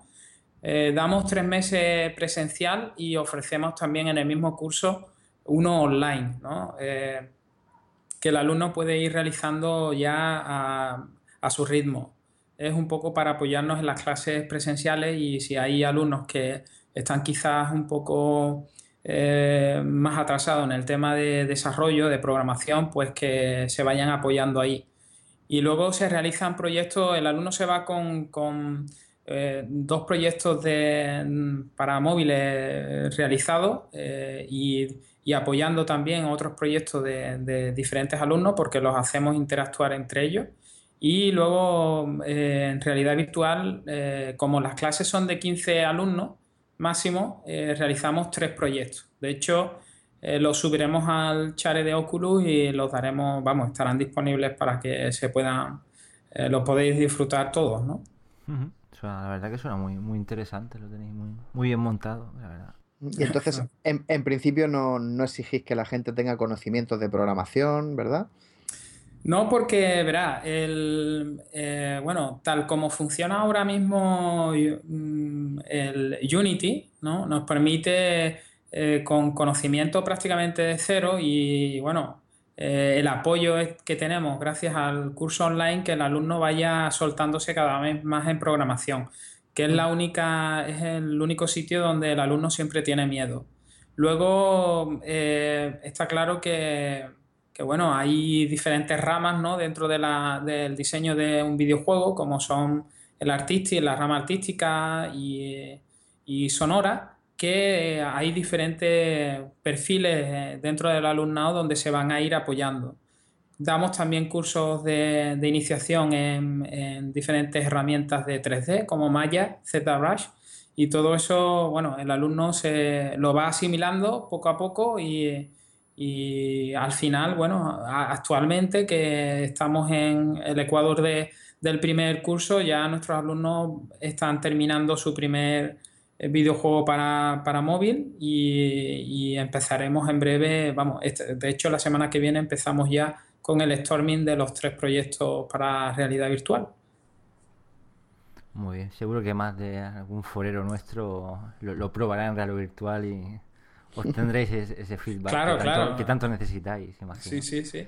Eh, damos tres meses presencial y ofrecemos también en el mismo curso uno online, ¿no? Eh, que el alumno puede ir realizando ya a, su ritmo. Es un poco para apoyarnos en las clases presenciales y si hay alumnos que están quizás un poco eh, más atrasados en el tema de desarrollo, de programación, pues que se vayan apoyando ahí. Y luego se realizan proyectos, el alumno se va con, eh, dos proyectos de, para móviles realizados eh, y y apoyando también otros proyectos de, diferentes alumnos porque los hacemos interactuar entre ellos. Y luego, en realidad virtual, como las clases son de 15 alumnos máximo, eh, realizamos tres proyectos. De hecho, los subiremos al chare de Oculus y los daremos, vamos, estarán disponibles para que se puedan, los podéis disfrutar todos, ¿no? la verdad que suena muy, muy interesante, lo tenéis muy, muy bien montado, la verdad. Y entonces, en, principio, no, no, exigís que la gente tenga conocimientos de programación, ¿verdad? No, porque, verá, el, eh, bueno, tal como funciona ahora mismo mm, el Unity, ¿no? Nos permite eh, con conocimiento prácticamente de cero y, bueno, eh, el apoyo que tenemos gracias al curso online que el alumno vaya soltándose cada vez más en programación que es la única, es el único sitio donde el alumno siempre tiene miedo. Luego está claro que, bueno, hay diferentes ramas ¿no? dentro de la, del diseño de un videojuego, como son el artístico, la rama artística y, y sonora, que hay diferentes perfiles dentro del alumnado donde se van a ir apoyando. Damos también cursos de, iniciación en, diferentes herramientas de 3D como Maya, ZBrush y todo eso, bueno, el alumno se lo va asimilando poco a poco y, al final, bueno, actualmente que estamos en el Ecuador del primer curso, ya nuestros alumnos están terminando su primer eh, videojuego para, móvil y, y, empezaremos en breve, vamos, este, de hecho la semana que viene empezamos ya con el storming de los tres proyectos para realidad virtual. Muy bien, seguro que más de algún forero nuestro lo, probará en realidad virtual y obtendréis ese, ese feedback claro, que, claro. Tanto, que tanto necesitáis. Sí, sí, sí.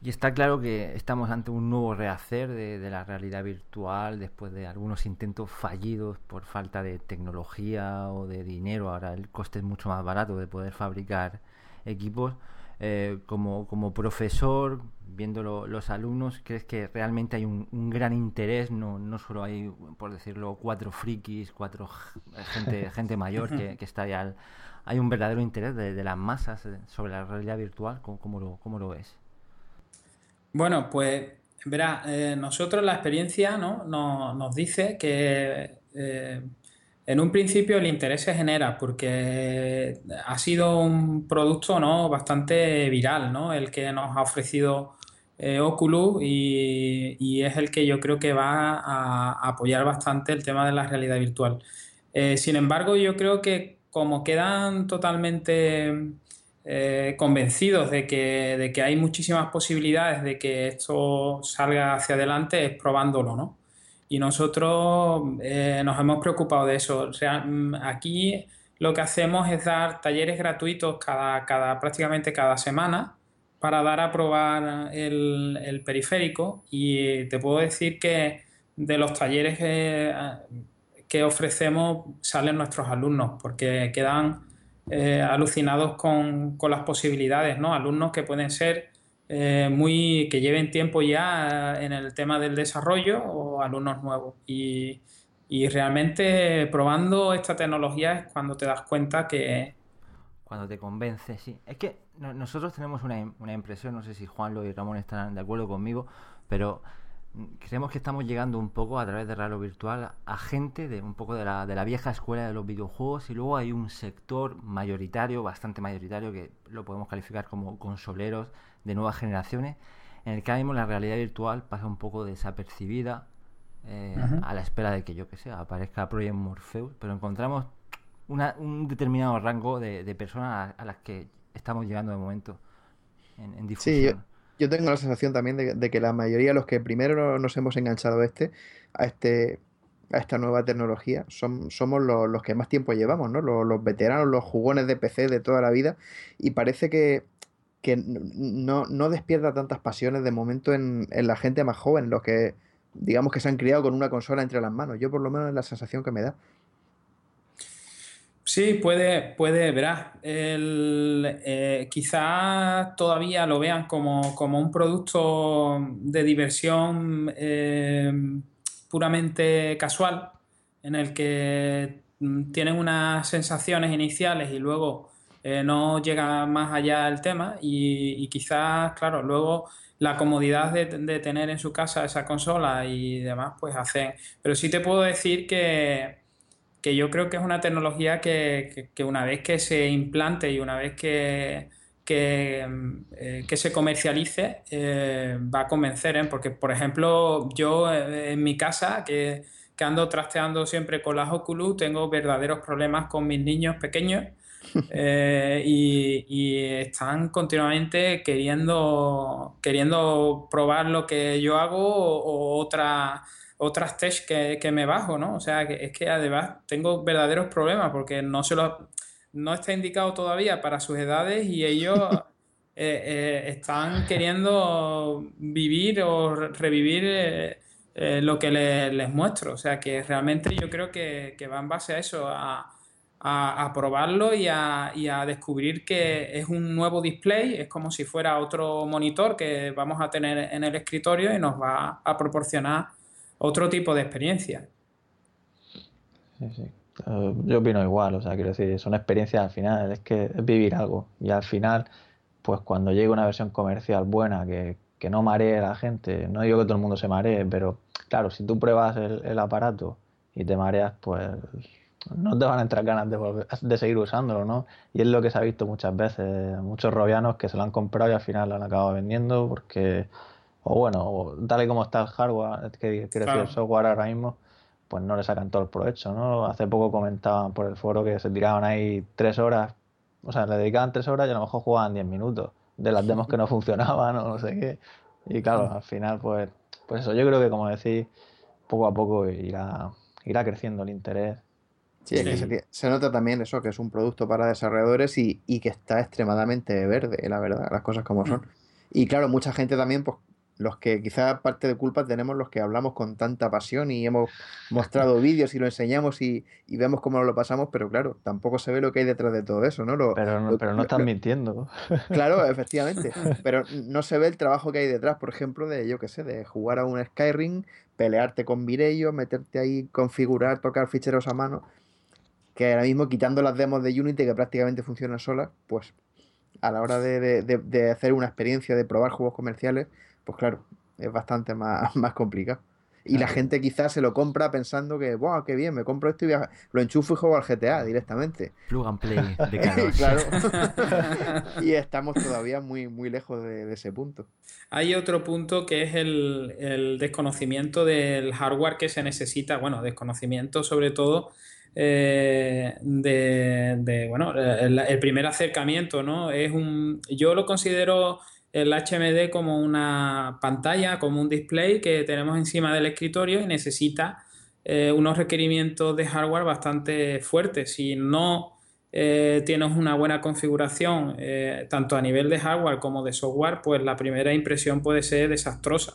Y está claro que estamos ante un nuevo rehacer de, de, la realidad virtual después de algunos intentos fallidos por falta de tecnología o de dinero. Ahora el coste es mucho más barato de poder fabricar equipos. Eh, como, como profesor, viendo los alumnos, ¿crees que realmente hay un, gran interés? No, no solo hay, por decirlo, cuatro frikis, cuatro gente, gente mayor que, está ahí Hay un verdadero interés de, las masas eh, sobre la realidad virtual. ¿Cómo, lo, cómo lo ves? Bueno, pues verá, eh, nosotros la experiencia ¿no? nos, dice que en un principio el interés se genera porque ha sido un producto ¿no? bastante viral, ¿no? el que nos ha ofrecido eh, Oculus y, es el que yo creo que va a, apoyar bastante el tema de la realidad virtual. Eh, sin embargo, yo creo que como quedan totalmente eh, convencidos de que, de que hay muchísimas posibilidades de que esto salga hacia adelante, es probándolo, ¿no? Y nosotros eh, nos hemos preocupado de eso. Mm, aquí lo que hacemos es dar talleres gratuitos cada, cada, prácticamente cada semana para dar a probar el, periférico y te puedo decir que de los talleres que, ofrecemos salen nuestros alumnos porque quedan eh, alucinados con, con, las posibilidades, ¿no? Alumnos que pueden ser eh, muy que lleven tiempo ya en el tema del desarrollo o alumnos nuevos. Y, realmente probando esta tecnología es cuando te das cuenta que... Cuando te convence, sí. Es que nosotros tenemos una, una impresión, no sé si Juanlo y Ramón están de acuerdo conmigo, pero creemos que estamos llegando un poco a través de Raro Virtual a gente de un poco de la, de la vieja escuela de los videojuegos y luego hay un sector mayoritario, bastante mayoritario, que lo podemos calificar como consoleros de nuevas generaciones, en el que ahora mismo la realidad virtual pasa un poco desapercibida eh, a la espera de que yo que sé, aparezca Project Morpheus, pero encontramos un determinado rango de, personas a, las que estamos llegando de momento en, difusión yo tengo la sensación también de, que la mayoría de los que primero nos hemos enganchado a este, a este, a esta nueva tecnología, son, somos los, que más tiempo llevamos, ¿no? Los, veteranos, los jugones de PC de toda la vida, y parece que, no, despierta tantas pasiones de momento en, en, la gente más joven, los que digamos que se han criado con una consola entre las manos. Yo por lo menos es la sensación que me da. Sí, puede, puede, verás. El, eh, quizás todavía lo vean como, un producto de diversión eh, puramente casual, en el que mm, tienen unas sensaciones iniciales y luego eh, no llega más allá el tema y, quizás, claro, luego la comodidad de, tener en su casa esa consola y demás, pues hacen. Pero sí te puedo decir que que yo creo que es una tecnología que, una vez que se implante y una vez que, que, eh, se comercialice eh, va a convencer, porque por ejemplo yo en mi casa que, ando trasteando siempre con las Oculus tengo verdaderos problemas con mis niños pequeños y, están continuamente queriendo, queriendo probar lo que yo hago o, o otra otras tech que, me bajo, ¿no? O sea, que es que además tengo verdaderos problemas porque no se lo, no está indicado todavía para sus edades y ellos eh, eh, están queriendo vivir o revivir eh, lo que les muestro. O sea, que realmente yo creo que, va en base a eso, a, probarlo y a, y a, descubrir que es un nuevo display, es como si fuera otro monitor que vamos a tener en el escritorio y nos va a proporcionar otro tipo de experiencia. Sí, sí. Eh, yo opino igual, o sea, quiero decir, son experiencias al final, es que es vivir algo. Y al final, pues cuando llegue una versión comercial buena que, no maree a la gente, no digo que todo el mundo se maree, pero claro, si tú pruebas el, aparato y te mareas, pues no te van a entrar ganas de, de, seguir usándolo, ¿no? Y es lo que se ha visto muchas veces, muchos robianos que se lo han comprado y al final lo han acabado vendiendo porque o bueno, tal y como está el hardware, que quiere decir el software ahora mismo, pues no le sacan todo el provecho, ¿no? Hace poco comentaban por el foro que se tiraban ahí tres horas, o sea, le dedicaban tres horas y a lo mejor jugaban diez minutos de las demos que no funcionaban o no sé qué. Y claro, al final, pues, pues eso, yo creo que como decís, poco a poco irá, irá creciendo el interés. Sí, es que se, nota también eso, que es un producto para desarrolladores y, y, que está extremadamente verde, la verdad, las cosas como son. Mm. Y claro, mucha gente también, pues los que quizá parte de culpa tenemos los que hablamos con tanta pasión y hemos mostrado vídeos y lo enseñamos y, vemos cómo lo pasamos, pero claro, tampoco se ve lo que hay detrás de todo eso, ¿no? pero no, pero no están mintiendo. Claro, efectivamente, pero no se ve el trabajo que hay detrás, por ejemplo, de, yo qué sé, de jugar a un Skyrim, pelearte con Virello, meterte ahí, configurar, tocar ficheros a mano, que ahora mismo quitando las demos de Unity que prácticamente funcionan solas, pues a la hora de, de hacer una experiencia, de probar juegos comerciales, pues claro, es bastante más, más complicado. Y la gente quizás se lo compra pensando que, ¡wow, qué bien! Me compro esto y lo enchufo y juego al GTA directamente. Plug and play de claro. y estamos todavía muy, muy lejos de, ese punto. Hay otro punto que es el, desconocimiento del hardware que se necesita. Bueno, desconocimiento sobre todo eh, de, bueno, el, primer acercamiento, ¿no? Es un. Yo lo considero el HMD como una pantalla, como un display que tenemos encima del escritorio y necesita eh, unos requerimientos de hardware bastante fuertes. Si no eh, tienes una buena configuración, tanto a nivel de hardware como de software, pues la primera impresión puede ser desastrosa.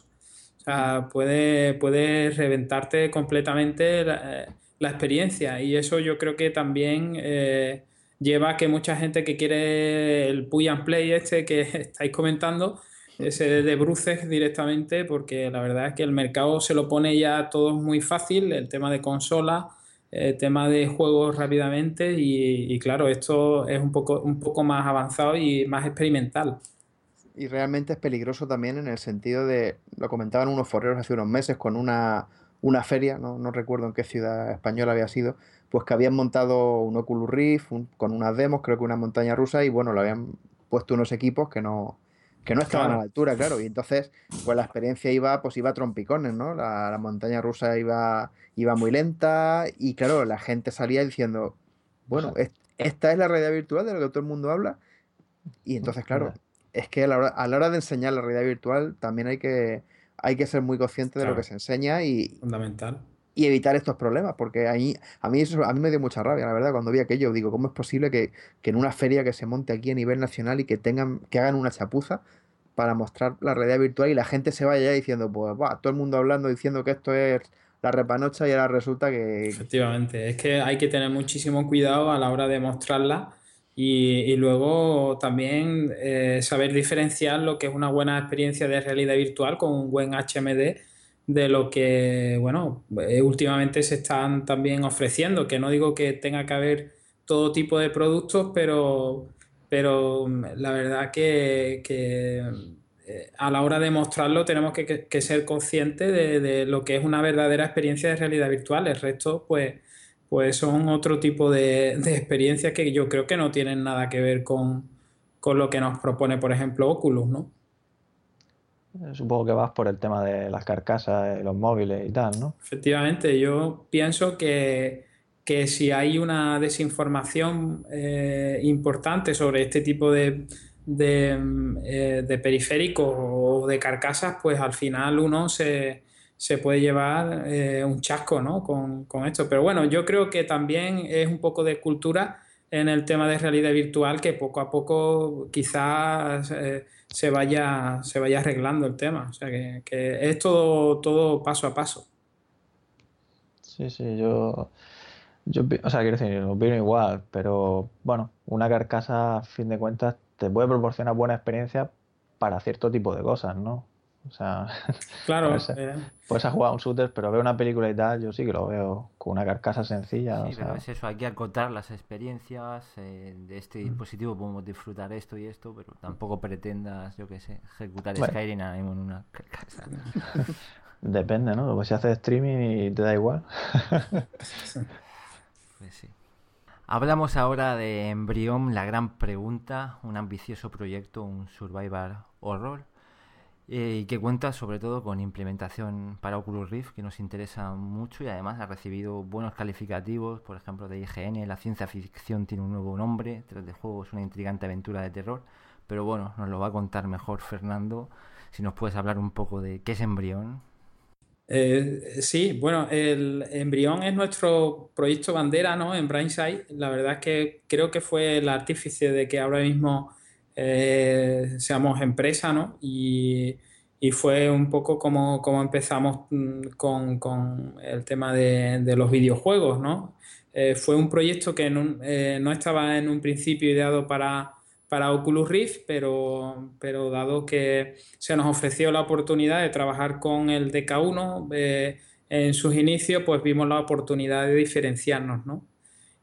O sea, puede, puede reventarte completamente la experiencia y eso yo creo que también lleva a que mucha gente que quiere el pull and play este que estáis comentando, ese de bruces directamente, porque la verdad es que el mercado se lo pone ya todo muy fácil, el tema de consola, el tema de juegos rápidamente y, claro, esto es un poco, un poco más avanzado y más experimental. Y realmente es peligroso también en el sentido de, lo comentaban unos forreros hace unos meses con una, una feria, ¿no? no recuerdo en qué ciudad española había sido, pues que habían montado un Oculus Rift con unas demos, creo que una montaña rusa, y bueno, le habían puesto unos equipos que no, que no estaban a la altura, claro. Y entonces, pues la experiencia iba, pues iba a trompicones, ¿no? La, montaña rusa iba, iba muy lenta y claro, la gente salía diciendo, bueno, esta es la realidad virtual de lo que todo el mundo habla. Y entonces, claro, es que a la hora, de enseñar la realidad virtual también hay que, hay que ser muy consciente de lo que se enseña y... Fundamental. y evitar estos problemas, porque ahí, a mí eso a mí me dio mucha rabia, la verdad, cuando vi aquello, digo, ¿cómo es posible que, en una feria que se monte aquí a nivel nacional y que tengan, que hagan una chapuza para mostrar la realidad virtual y la gente se vaya ya diciendo, pues va, todo el mundo hablando diciendo que esto es la repanocha y ahora resulta que... Efectivamente, es que hay que tener muchísimo cuidado a la hora de mostrarla y, luego también eh, saber diferenciar lo que es una buena experiencia de realidad virtual con un buen HMD de lo que, bueno, eh, últimamente se están también ofreciendo, que no digo que tenga que haber todo tipo de productos, pero, pero mm, la verdad que, eh, a la hora de mostrarlo tenemos que, ser conscientes de, lo que es una verdadera experiencia de realidad virtual. El resto, pues, pues son otro tipo de, de experiencias que yo creo que no tienen nada que ver con, con lo que nos propone, por ejemplo, Oculus, ¿no? Supongo que vas por el tema de las carcasas, los móviles y tal, ¿no? Efectivamente, yo pienso que, si hay una desinformación eh, importante sobre este tipo de, eh, de, periféricos o de carcasas, pues al final uno se, puede llevar eh, un chasco ¿no? con, con, esto. Pero bueno, yo creo que también es un poco de cultura en el tema de realidad virtual que poco a poco quizás se vaya, se vaya arreglando el tema. O sea, que, es todo, todo paso a paso. Sí, sí, yo, yo, o sea, quiero decir, opino igual, pero bueno, una carcasa, a fin de cuentas, te puede proporcionar buena experiencia para cierto tipo de cosas, ¿no? O sea, claro, puedes, eh. puedes jugar un shooter, pero ver una película y tal, yo sí que lo veo con una carcasa sencilla. Sí, pero es eso, hay que acotar las experiencias. Eh, de este mm. dispositivo podemos disfrutar esto y esto, pero tampoco pretendas, yo qué sé, ejecutar Skyrim en una carcasa. Depende, ¿no? Pues si haces streaming y te da igual. pues sí. Hablamos ahora de Embrión, la gran pregunta, un ambicioso proyecto, un survival horror y que cuenta sobre todo con implementación para Oculus Rift que nos interesa mucho y además ha recibido buenos calificativos, por ejemplo de IGN, la ciencia ficción tiene un nuevo nombre, 3 de juego es una intrigante aventura de terror, pero bueno, nos lo va a contar mejor Fernando, si nos puedes hablar un poco de qué es Embrión. Eh, sí, bueno, el Embrión es nuestro proyecto bandera ¿no? en Brainside. La verdad es que creo que fue el artífice de que ahora mismo eh, seamos empresa, ¿no? Y, fue un poco como, como empezamos mm, con, el tema de, los videojuegos, ¿no? Eh, fue un proyecto que eh, no, estaba en un principio ideado para, para Oculus Rift, pero, pero dado que se nos ofreció la oportunidad de trabajar con el DK1 en sus inicios, pues vimos la oportunidad de diferenciarnos, ¿no?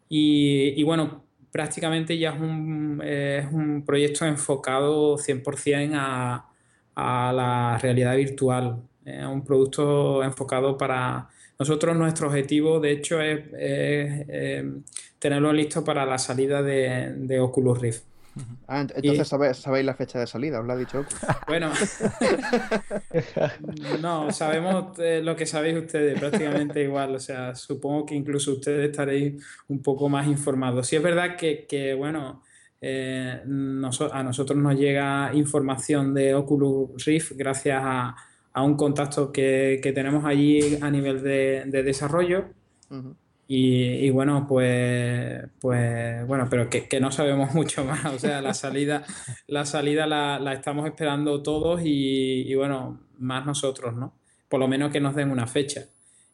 Y, y bueno, prácticamente ya es un, es un proyecto enfocado 100% a, a la realidad virtual. Es un producto enfocado para nosotros. Nuestro objetivo, de hecho, es, eh, tenerlo listo para la salida de, de Oculus Rift. Ah, entonces sabéis, la fecha de salida, os lo ha dicho. Bueno, no, sabemos eh, lo que sabéis ustedes, prácticamente igual. O sea, supongo que incluso ustedes estaréis un poco más informados. Sí es verdad que, bueno, eh, a nosotros nos llega información de Oculus Rift gracias a, un contacto que, tenemos allí a nivel de, desarrollo. Y, bueno, pues, pues bueno, pero que, no sabemos mucho más. O sea, la salida, la salida la, estamos esperando todos y, bueno, más nosotros, ¿no? Por lo menos que nos den una fecha.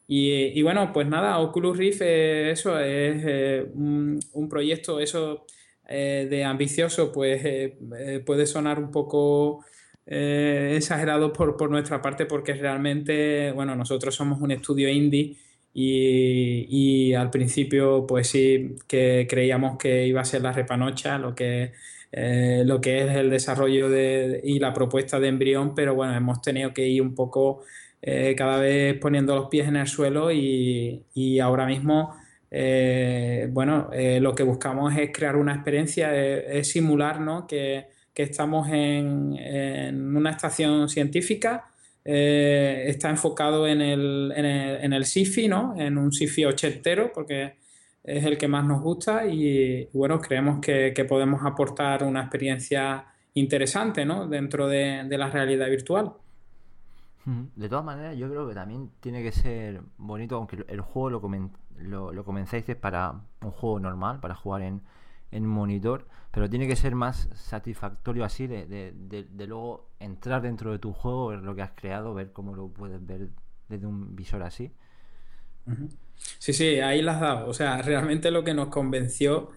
Y, bueno, pues nada, Oculus Rift, eso es eh, un, proyecto, eso eh, de ambicioso, pues eh, puede sonar un poco exagerado por, por, nuestra parte porque realmente, bueno, nosotros somos un estudio indie y, al principio pues sí que creíamos que iba a ser la repanocha lo que, eh, lo que es el desarrollo de, y la propuesta de embrión, pero bueno, hemos tenido que ir un poco eh, cada vez poniendo los pies en el suelo y, ahora mismo... Eh, bueno, lo que buscamos es crear una experiencia, es, simular ¿no? que, que estamos en, en, una estación científica eh, está enfocado en el, en, el, en el SIFI, ¿no? En un SIFI ochentero, porque es el que más nos gusta y, bueno, creemos que, que, podemos aportar una experiencia interesante, ¿no? Dentro de, de la realidad virtual. De todas maneras, yo creo que también tiene que ser bonito, aunque el juego lo, lo, lo comenzáis para un juego normal, para jugar en, en monitor, pero tiene que ser más satisfactorio así de, de, luego entrar dentro de tu juego, ver lo que has creado, ver cómo lo puedes ver desde un visor así. Sí, sí, ahí las has dado. O sea, realmente lo que nos convenció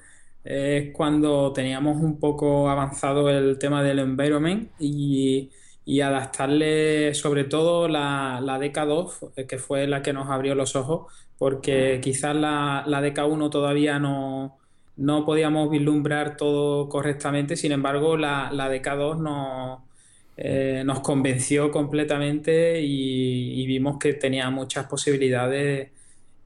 es cuando teníamos un poco avanzado el tema del environment y, y adaptarle sobre todo la, la DK2, eh, que fue la que nos abrió los ojos, porque quizás la, la DK1 todavía no, no podíamos vislumbrar todo correctamente, sin embargo la, la DK2 eh, nos, convenció completamente y, vimos que tenía muchas posibilidades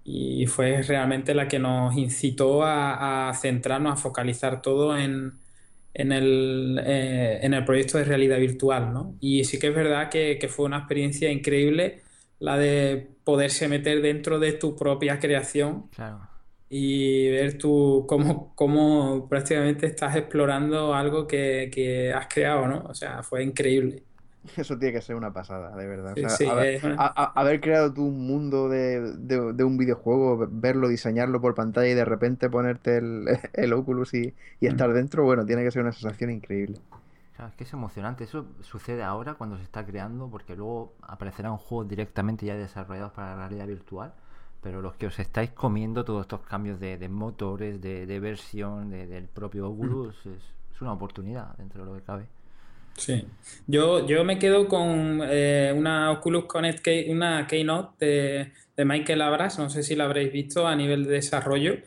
y fue realmente la que nos incitó a, centrarnos, a focalizar todo en, en, el, eh, en, el, proyecto de realidad virtual. ¿no? Y sí que es verdad que, que fue una experiencia increíble la de poderse meter dentro de tu propia creación. Claro y ver tú cómo, cómo prácticamente estás explorando algo que, que, has creado, ¿no? O sea, fue increíble. Eso tiene que ser una pasada, de verdad. haber, creado tú un mundo de, de, un videojuego, verlo, diseñarlo por pantalla y de repente ponerte el, el Oculus y, y estar mm. dentro, bueno, tiene que ser una sensación increíble. Claro, es que es emocionante. Eso sucede ahora cuando se está creando, porque luego aparecerán juegos directamente ya desarrollados para la realidad virtual pero los que os estáis comiendo todos estos cambios de, motores, de, versión, del propio Oculus, mm. es, una oportunidad dentro de lo que cabe. Sí, yo, yo me quedo con eh, una Oculus Connect, una Keynote de, de, Michael Abras, no sé si la habréis visto a nivel de desarrollo,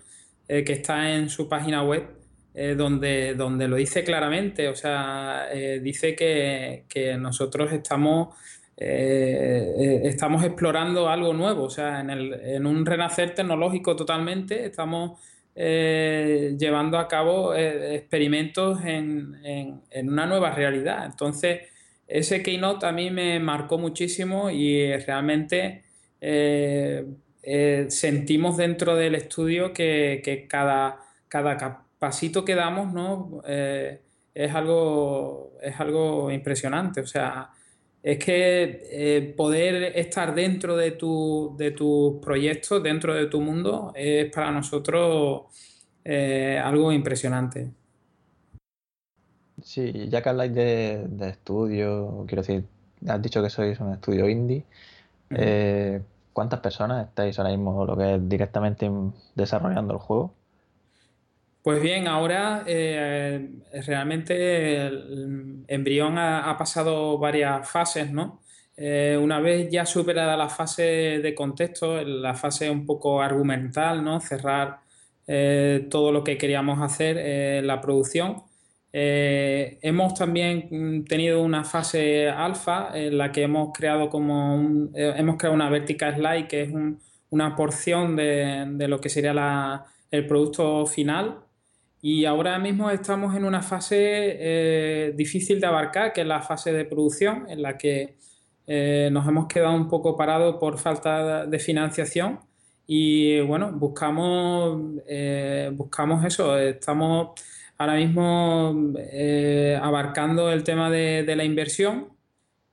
eh, que está en su página web, eh, donde, donde lo dice claramente, o sea, dice que, que nosotros estamos eh, eh, estamos explorando algo nuevo, o sea, en, el, en un renacer tecnológico totalmente, estamos eh, llevando a cabo experimentos en, en, una nueva realidad. Entonces, ese keynote a mí me marcó muchísimo y realmente sentimos dentro del estudio que, que cada, cada pasito que damos ¿no? es, algo, es algo impresionante. O sea, es que eh, poder estar dentro de tu, de tus proyectos, dentro de tu mundo, es para nosotros eh, algo impresionante. Sí, ya que habláis de, estudio, quiero decir, has dicho que sois un estudio indie. Eh, ¿Cuántas personas estáis ahora mismo lo que es directamente desarrollando el juego? Pues bien, ahora eh, realmente el embrión ha, pasado varias fases, ¿no? Eh, una vez ya superada la fase de contexto, la fase un poco argumental, ¿no? Cerrar eh, todo lo que queríamos hacer en la producción. hemos también tenido una fase alfa en la que hemos creado como hemos creado una vertical slide que es una porción de, lo que sería el producto final y ahora mismo estamos en una fase eh, difícil de abarcar, que es la fase de producción, en la que eh, nos hemos quedado un poco parados por falta de financiación. Y bueno, buscamos, eh, buscamos eso. Estamos ahora mismo abarcando el tema de, de, la inversión,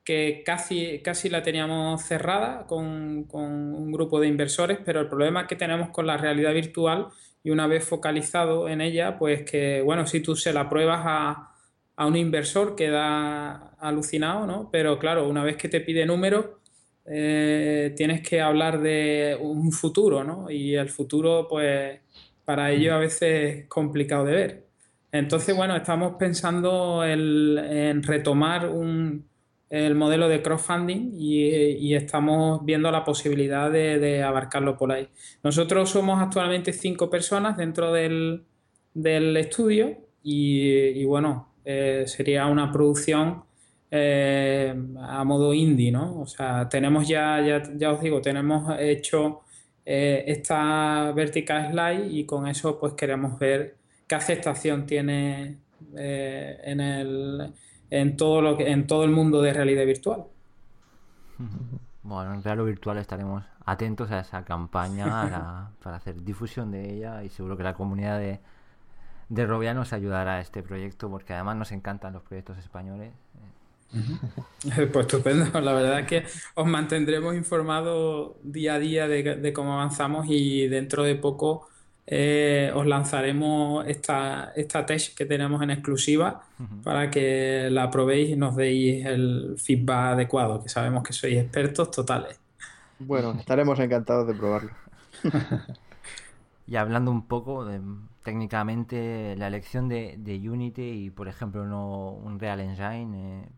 que casi, casi la teníamos cerrada con, con un grupo de inversores, pero el problema que tenemos con la realidad virtual y una vez focalizado en ella, pues que, bueno, si tú se la pruebas a, un inversor queda alucinado, ¿no? Pero claro, una vez que te pide números, eh, tienes que hablar de un futuro, ¿no? Y el futuro, pues, para ellos a veces es complicado de ver. Entonces, bueno, estamos pensando en retomar un, el modelo de crowdfunding y, estamos viendo la posibilidad de, abarcarlo por ahí. Nosotros somos actualmente cinco personas dentro del, estudio y, bueno, eh, sería una producción eh, a modo indie, ¿no? O sea, tenemos ya, ya, os digo, tenemos hecho eh, esta vertical slide y con eso pues queremos ver qué aceptación tiene en el en todo, lo que, en todo el mundo de realidad virtual. Bueno, en Realidad Virtual estaremos atentos a esa campaña para hacer difusión de ella y seguro que la comunidad de, de Robia nos ayudará a este proyecto porque además nos encantan los proyectos españoles. Pues estupendo, la verdad es que os mantendremos informados día a día de, de cómo avanzamos y dentro de poco eh, os lanzaremos esta, esta test que tenemos en exclusiva para que la probéis y nos deis el feedback adecuado, que sabemos que sois expertos totales. Bueno, estaremos encantados de probarlo. y hablando un poco de, técnicamente la elección de, Unity y, por ejemplo, no un Real Engine, eh,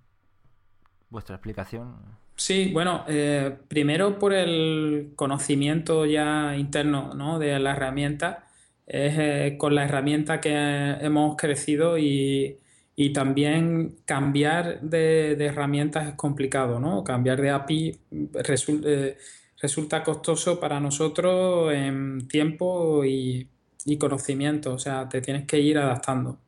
vuestra explicación. Sí, bueno, eh, primero por el conocimiento ya interno ¿no? de la herramienta, es eh, con la herramienta que hemos crecido y, también cambiar de, herramientas es complicado, ¿no? Cambiar de API eh, resulta costoso para nosotros en tiempo y, conocimiento, o sea, te tienes que ir adaptando.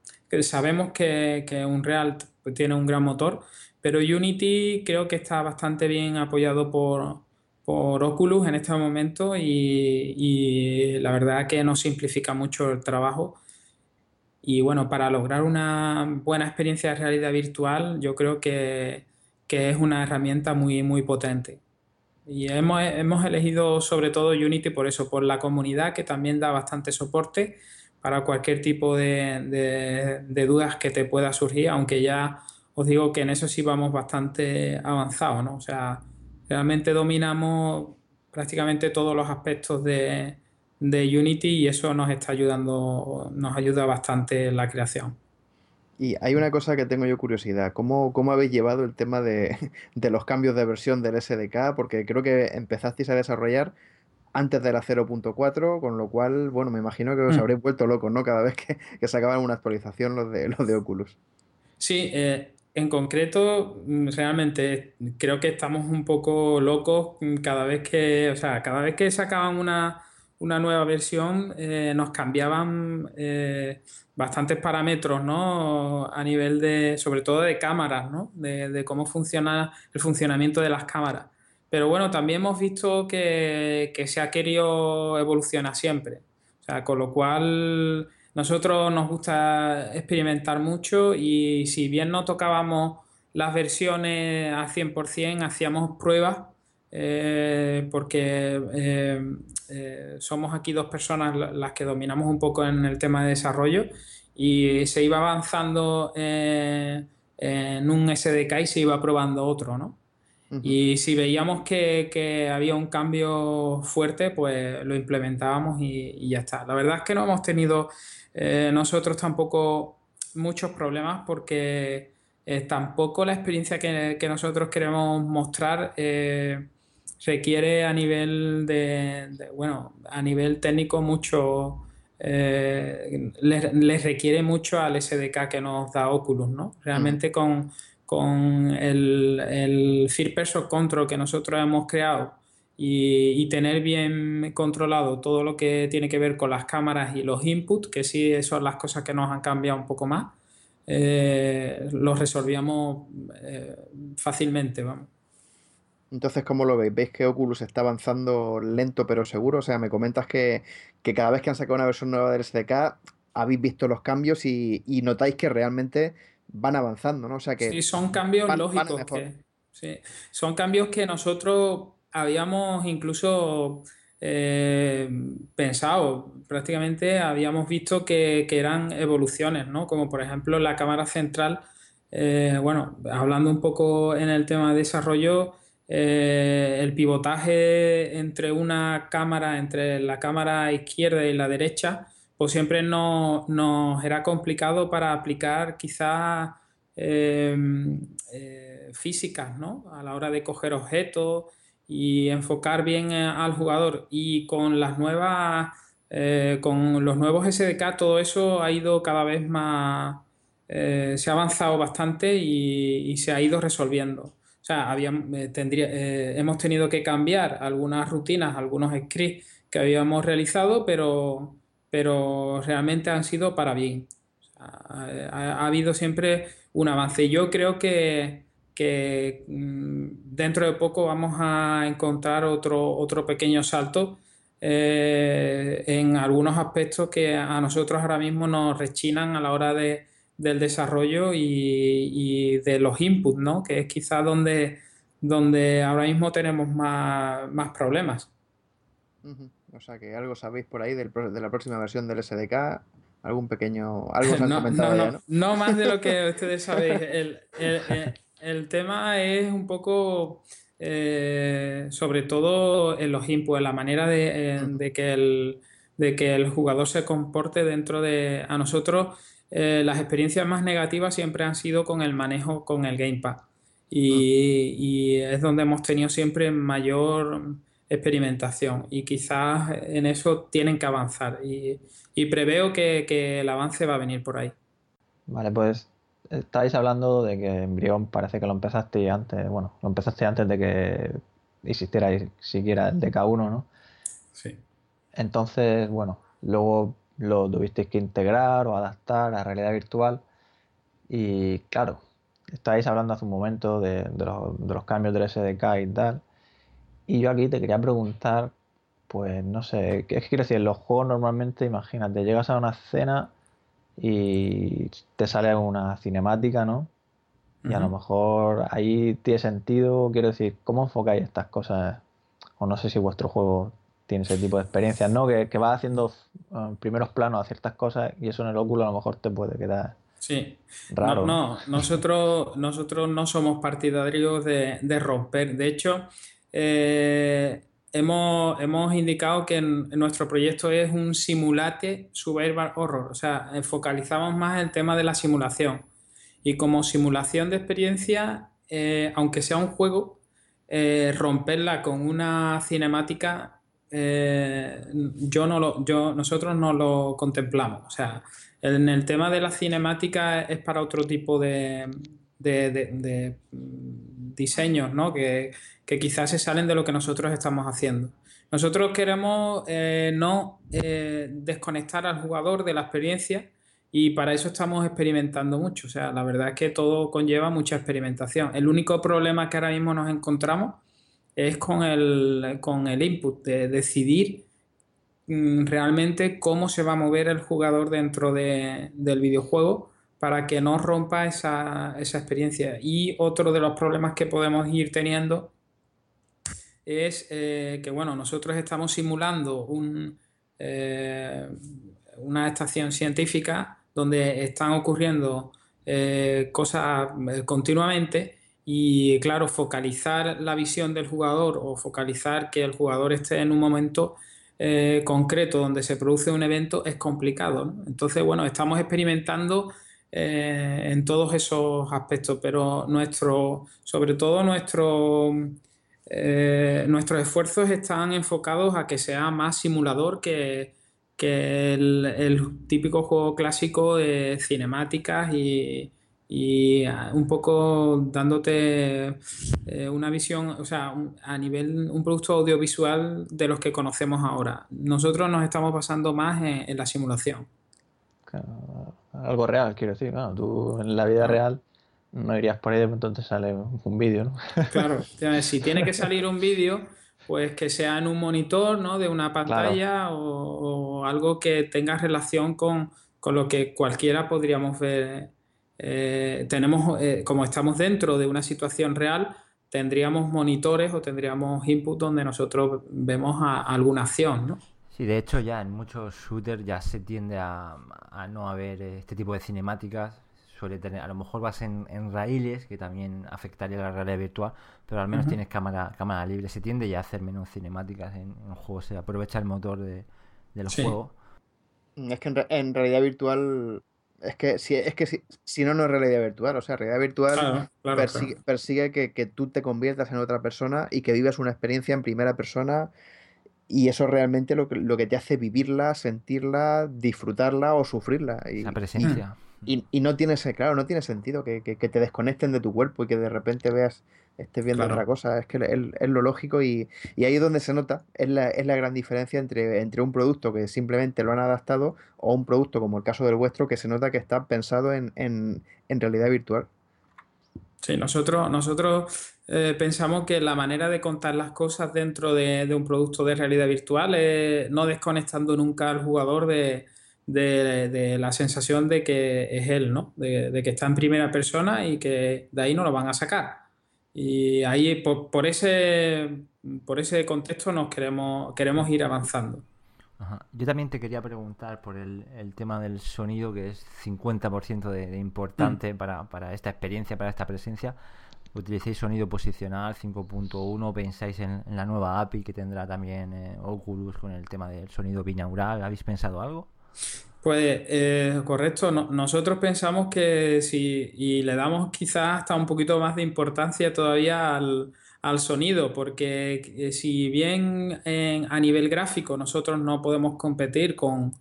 Sabemos que, que Unreal tiene un gran motor, pero Unity creo que está bastante bien apoyado por, Oculus en este momento y, la verdad que nos simplifica mucho el trabajo. Y bueno, para lograr una buena experiencia de realidad virtual, yo creo que, es una herramienta muy, muy potente. Y hemos, elegido sobre todo Unity por eso, por la comunidad que también da bastante soporte para cualquier tipo de, de dudas que te pueda surgir, aunque ya os digo que en eso sí vamos bastante avanzados, ¿no? O sea, realmente dominamos prácticamente todos los aspectos de, Unity y eso nos está ayudando, nos ayuda bastante en la creación. Y hay una cosa que tengo yo curiosidad, ¿cómo, cómo habéis llevado el tema de, los cambios de versión del SDK? Porque creo que empezasteis a desarrollar antes de la 0.4, con lo cual, bueno, me imagino que os mm. habréis vuelto locos, ¿no? Cada vez que, que sacaban una actualización los de, los de Oculus. Sí, eh, en concreto, mm, realmente creo que estamos un poco locos cada vez que, o sea, cada vez que sacaban una, nueva versión, eh, nos cambiaban eh, bastantes parámetros, ¿no? A nivel de, sobre todo de cámaras, ¿no? De, cómo funciona el funcionamiento de las cámaras. Pero bueno, también hemos visto que, que se ha querido evolucionar siempre. O sea, con lo cual nosotros nos gusta experimentar mucho y si bien no tocábamos las versiones a 100%, hacíamos pruebas eh, porque eh, eh, somos aquí dos personas las que dominamos un poco en el tema de desarrollo y se iba avanzando en un SDK y se iba probando otro, ¿no? Y si veíamos que, había un cambio fuerte, pues lo implementábamos y, y, ya está. La verdad es que no hemos tenido eh, nosotros tampoco muchos problemas porque eh, tampoco la experiencia que, nosotros queremos mostrar eh, requiere a nivel de, bueno, a nivel técnico mucho, les, requiere mucho al SDK que nos da Oculus, ¿no? Realmente con, con el, el First Person Control que nosotros hemos creado y, tener bien controlado todo lo que tiene que ver con las cámaras y los inputs, que sí son las cosas que nos han cambiado un poco más, eh, los resolvíamos eh, fácilmente, vamos. Entonces, ¿cómo lo veis? ¿Veis que Oculus está avanzando lento pero seguro? O sea, me comentas que, cada vez que han sacado una versión nueva del SDK habéis visto los cambios y, notáis que realmente van avanzando, ¿no? O sea que... Sí, son cambios lógicos. sí, son cambios que nosotros habíamos incluso eh, pensado, prácticamente habíamos visto que, eran evoluciones, ¿no? Como por ejemplo la cámara central, eh, bueno, hablando un poco en el tema de desarrollo, eh, el pivotaje entre una cámara, entre la cámara izquierda y la derecha, pues siempre nos era complicado para aplicar quizás físicas, ¿no? A la hora de coger objetos y enfocar bien al jugador. Y con las nuevas, con los nuevos SDK, todo eso ha ido cada vez más, se ha avanzado bastante y, se ha ido resolviendo. O sea, eh, eh, hemos tenido que cambiar algunas rutinas, algunos scripts que habíamos realizado, pero, pero realmente han sido para bien. ha, habido siempre un avance. Yo creo que, mm, dentro de poco vamos a encontrar otro, otro pequeño salto eh, en algunos aspectos que a nosotros ahora mismo nos rechinan a la hora de, del desarrollo y, de los inputs, ¿no? Que es quizás donde, donde ahora mismo tenemos más, problemas. O sea que algo sabéis por ahí del, de la próxima versión del SDK, algún pequeño, algo os han no, comentado no, no, no, más de lo que ustedes sabéis. El, tema es un poco, eh, sobre todo en los inputs, en la manera de, eh, de, que el, de que el jugador se comporte dentro de... A nosotros eh, las experiencias más negativas siempre han sido con el manejo con el gamepad. Y, es donde hemos tenido siempre mayor experimentación y quizás en eso tienen que avanzar y, preveo que, el avance va a venir por ahí. Vale, pues estáis hablando de que Embrión parece que lo empezaste antes, bueno, lo empezaste antes de que existiera siquiera el DK1, ¿no? Sí. Entonces, bueno, luego lo tuvisteis que integrar o adaptar a realidad virtual. Y claro, estáis hablando hace un momento de, los, cambios del SDK y tal. Y yo aquí te quería preguntar, pues no sé, ¿qué es quiero decir? En los juegos normalmente, imagínate, llegas a una escena y te sale una cinemática, ¿no? Y a lo mejor ahí tiene sentido, quiero decir, ¿cómo enfocáis estas cosas? O no sé si vuestro juego tiene ese tipo de experiencias, ¿no? Que, que vas haciendo uh, primeros planos a ciertas cosas y eso en el óculo a lo mejor te puede quedar sí. raro. No, nosotros, nosotros no somos partidarios de, romper. De hecho, eh, hemos, hemos, indicado que en, nuestro proyecto es un simulate survival horror, o sea, focalizamos más el tema de la simulación. Y como simulación de experiencia, eh, aunque sea un juego, eh, romperla con una cinemática eh, yo no lo, yo, nosotros no lo contemplamos. O sea, en el tema de la cinemática es para otro tipo de, diseños, ¿no? Que, quizás se salen de lo que nosotros estamos haciendo. Nosotros queremos eh, no eh, desconectar al jugador de la experiencia y para eso estamos experimentando mucho. O sea, la verdad es que todo conlleva mucha experimentación. El único problema que ahora mismo nos encontramos es con el, con el input, de decidir mm, realmente cómo se va a mover el jugador dentro del videojuego para que no rompa esa, experiencia. Y otro de los problemas que podemos ir teniendo es eh, que, bueno, nosotros estamos simulando un, eh, una estación científica donde están ocurriendo eh, cosas continuamente y claro, focalizar la visión del jugador o focalizar que el jugador esté en un momento concreto donde se produce un evento es complicado. Entonces, bueno, estamos experimentando eh, en todos esos aspectos, pero nuestro, sobre todo nuestro, eh, nuestros esfuerzos están enfocados a que sea más simulador que, el, el típico juego clásico de cinemáticas y, y ah, un poco dándote eh, una visión, o sea, a nivel, un producto audiovisual de los que conocemos ahora. Nosotros nos estamos basando más en, la simulación. Algo real, quiero decir, tú en la vida real no irías por ahí, entonces sale un vídeo, ¿no? Claro, si tiene que salir un vídeo, pues que sea en un monitor, ¿no? De una pantalla o, algo que tenga relación con, con lo que cualquiera podríamos ver eh, tenemos, eh, como estamos dentro de una situación real, tendríamos monitores o tendríamos input donde nosotros vemos alguna acción, ¿no? Sí, de hecho ya en muchos shooters ya se tiende a, no haber este tipo de cinemáticas. Suele tener, a lo mejor vas en, raíles, que también afectaría la realidad virtual, pero al menos tienes cámara, cámara libre. Se tiende ya a hacer menos cinemáticas en, en juegos, se aprovecha el motor de, del juego. Es que en realidad virtual es que si es que si, si no no es realidad virtual, o sea, realidad virtual Claro, claro, persigue, claro. persigue que, que tú te conviertas en otra persona y que vivas una experiencia en primera persona y eso es realmente lo que, lo que te hace vivirla, sentirla, disfrutarla o sufrirla. Y, Esa y, presencia. y- y no tiene, claro, no tiene sentido que, que- que te desconecten de tu cuerpo y que de repente veas, estés viendo Claro. otra cosa. Es que es, es lo lógico y, y ahí es donde se nota, es la, es la gran diferencia entre, entre un producto que simplemente lo han adaptado o un producto como el caso del vuestro que se nota que está pensado en, en, en realidad virtual. Sí, nosotros, nosotros eh, pensamos que la manera de contar las cosas dentro de, de un producto de realidad virtual es no desconectando nunca al jugador de, de- de la sensación de que es él, ¿no? De, que está en primera persona y que de ahí no lo van a sacar. Y ahí por, por ese, por ese contexto nos queremos, queremos ir avanzando. Ajá. Yo también te quería preguntar por el, el tema del sonido, que es 50% de, de importante para, para esta experiencia, para esta presencia. ¿Utilicéis sonido posicional 5.1? ¿Pensáis en, la nueva API que tendrá también eh, Oculus con el tema del sonido binaural? ¿Habéis pensado algo? Pues eh, correcto, No- nosotros pensamos que si, y le damos quizás hasta un poquito más de importancia todavía al, al sonido, porque eh, si bien en- a nivel gráfico nosotros no podemos competir con,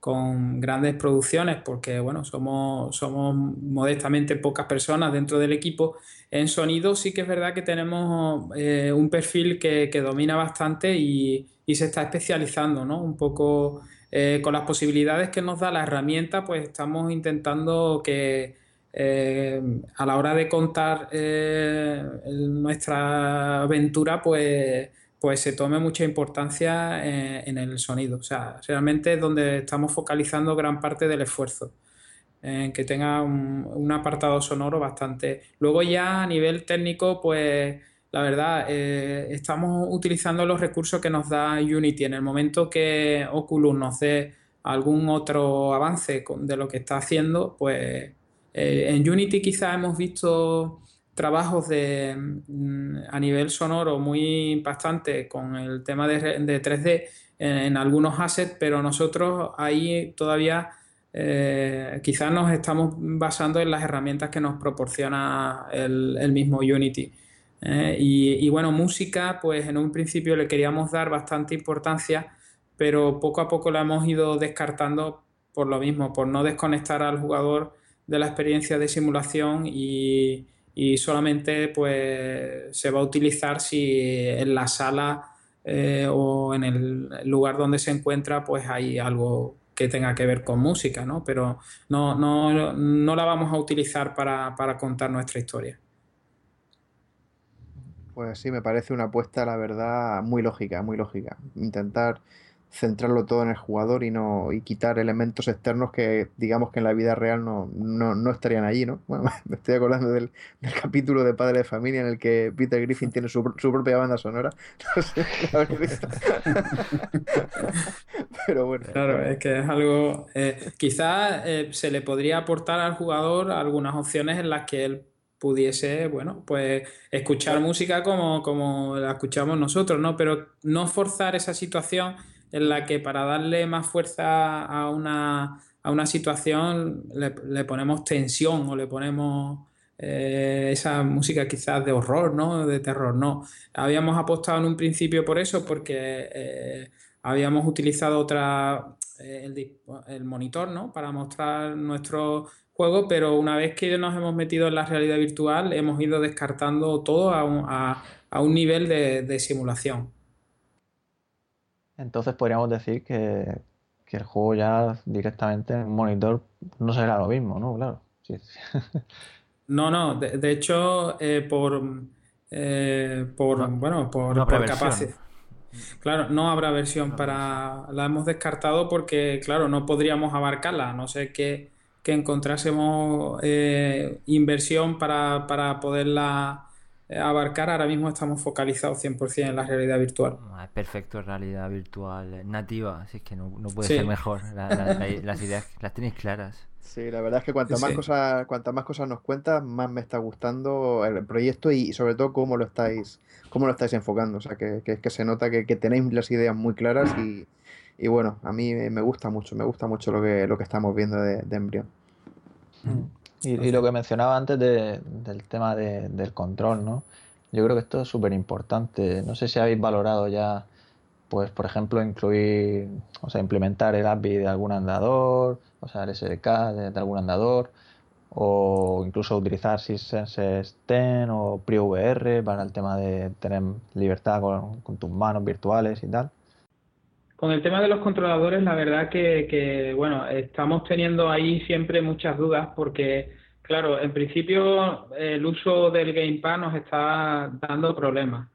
con grandes producciones, porque bueno, somos, somos modestamente pocas personas dentro del equipo, en sonido sí que es verdad que tenemos eh, un perfil que, que domina bastante y, y se está especializando, ¿no? Un poco eh, con las posibilidades que nos da la herramienta, pues estamos intentando que eh, a la hora de contar nuestra aventura, pues, pues se tome mucha importancia en el sonido. O sea, realmente es donde estamos focalizando gran parte del esfuerzo, en que tenga un, apartado sonoro bastante. Luego ya a nivel técnico, pues la verdad, eh, estamos utilizando los recursos que nos da Unity. En el momento que Oculus nos dé algún otro avance con- de lo que está haciendo, pues eh, en Unity quizás hemos visto trabajos de, mm, a nivel sonoro muy impactantes con el tema de, de 3D en, en algunos assets, pero nosotros ahí todavía eh, quizás nos estamos basando en las herramientas que nos proporciona el, mismo Unity. ¿eh? Y, y bueno, música, pues en un principio le queríamos dar bastante importancia, pero poco a poco la hemos ido descartando por lo mismo, por no desconectar al jugador de la experiencia de simulación y, y solamente pues se va a utilizar si en la sala eh, o en el lugar donde se encuentra pues hay algo que tenga que ver con música, ¿no? Pero no, no, no la vamos a utilizar para, para contar nuestra historia. Pues sí, me parece una apuesta, la verdad, muy lógica, muy lógica. Intentar centrarlo todo en el jugador y no y quitar elementos externos que digamos que en la vida real no, no, no estarían allí, ¿no? Bueno, me estoy acordando del, del capítulo de Padre de Familia en el que Peter Griffin tiene su, su propia banda sonora. Pero bueno, Claro, es que es algo. eh, quizás eh, se le podría aportar al jugador algunas opciones en las que él pudiese, bueno, pues escuchar música como, como la escuchamos nosotros, ¿no? Pero no forzar esa situación en la que para darle más fuerza a una, a una situación le, le ponemos tensión o le ponemos eh, esa música quizás de horror, ¿no? De terror, no. Habíamos apostado en un principio por eso porque eh, habíamos utilizado otra, eh, el, el monitor, ¿no? Para mostrar nuestro juego, pero una vez que nos hemos metido en la realidad virtual, hemos ido descartando todo a un, a- a un nivel de, de simulación. Entonces podríamos decir que, que el juego ya directamente en un monitor no será lo mismo, ¿no? Claro. Sí, sí. No, no, de, de hecho, eh, por, eh, por, No- bueno, por, no habrá por versión. capaci- Claro, no habrá versión No para... La hemos descartado porque, claro, no podríamos abarcarla, a no ser que, que encontrásemos eh, inversión para, para poderla abarcar. Ahora mismo estamos focalizados 100% en la realidad virtual. Ah, es perfecto, realidad virtual eh, nativa, así es que no, no puede Sí. ser mejor. La- la- la- las ideas las tenéis claras. sí, la verdad es que cuantas más sí. cosas, cuantas más cosas nos cuentas, más me está gustando el proyecto y sobre todo cómo lo estáis, cómo lo estáis enfocando. O sea, que, que, que se nota que, que tenéis las ideas muy claras y, y bueno, a mí me gusta mucho, me gusta mucho lo que, lo que estamos viendo de, de Embrion. Y, lo que mencionaba antes del tema del control, ¿no? Yo creo que esto es súper importante. No sé si habéis valorado ya, pues, por ejemplo, incluir, o sea, implementar el API de algún andador, o sea, el SDK de, algún andador, o incluso utilizar SysSense 10 o PreVR para el tema de tener libertad con, tus manos virtuales y tal. Con el tema de los controladores, la verdad que, bueno, estamos teniendo ahí siempre muchas dudas porque Claro, en principio el uso del Gamepad nos está dando problemas.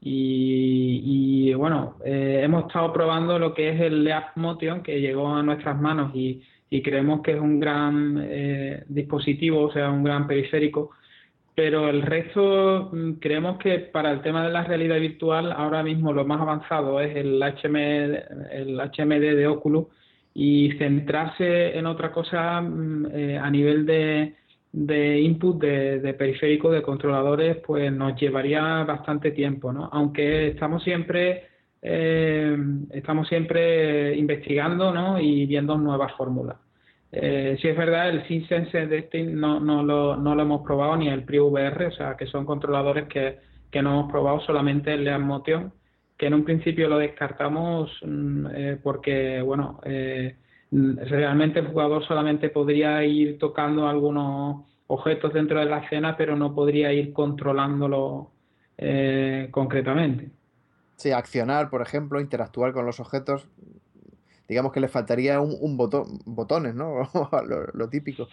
Y, bueno, eh, hemos estado probando lo que es el Leap Motion que llegó a nuestras manos y, creemos que es un gran eh, dispositivo, o sea, un gran periférico. Pero el resto mm, creemos que para el tema de la realidad virtual ahora mismo lo más avanzado es el, el HMD de Oculus y centrarse en otra cosa mm, eh, a nivel de, de input de, de periféricos, de controladores, pues nos llevaría bastante tiempo, ¿no? Aunque estamos siempre, eh, estamos siempre investigando, ¿no? Y viendo nuevas fórmulas. Eh, si es verdad, el SynSense de este no, no, lo, no lo hemos probado ni el PriVR, o sea, que son controladores que, que no hemos probado solamente el Lean Motion, que en un principio lo descartamos mm, eh, porque, bueno, eh, realmente el jugador solamente podría ir tocando algunos objetos dentro de la escena, pero no podría ir controlándolo eh, concretamente. Sí, accionar, por ejemplo, interactuar con los objetos, digamos que le faltaría un, botón, botones, ¿no? lo, típico.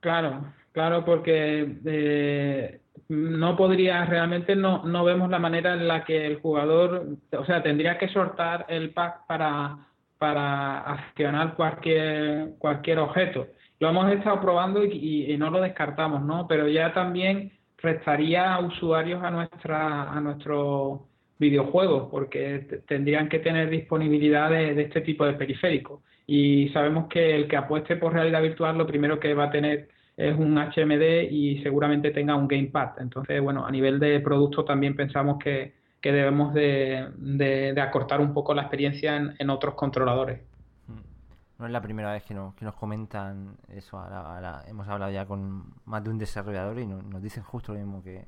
Claro, claro, porque eh, no podría, realmente no, no vemos la manera en la que el jugador, o sea, tendría que soltar el pack para para accionar cualquier, cualquier objeto. Lo hemos estado probando y, no lo descartamos, ¿no? Pero ya también restaría usuarios a nuestra a nuestros videojuegos porque tendrían que tener disponibilidad de, este tipo de periféricos y sabemos que el que apueste por realidad virtual lo primero que va a tener es un HMD y seguramente tenga un gamepad entonces bueno a nivel de producto también pensamos que, que debemos de, acortar un poco la experiencia en, otros controladores. Mm. No es la primera vez que nos, que nos comentan eso. Ahora, hemos hablado ya con más de un desarrollador y nos, dicen justo lo mismo que,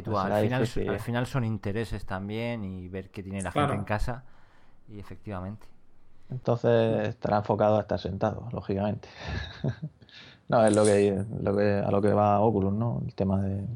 tú. Pues al, final, al final son intereses también y ver qué tiene la gente en casa. Y efectivamente. Entonces estará enfocado a estar sentado, lógicamente. no, es lo que, lo que a lo que va Oculus, ¿no? El tema de,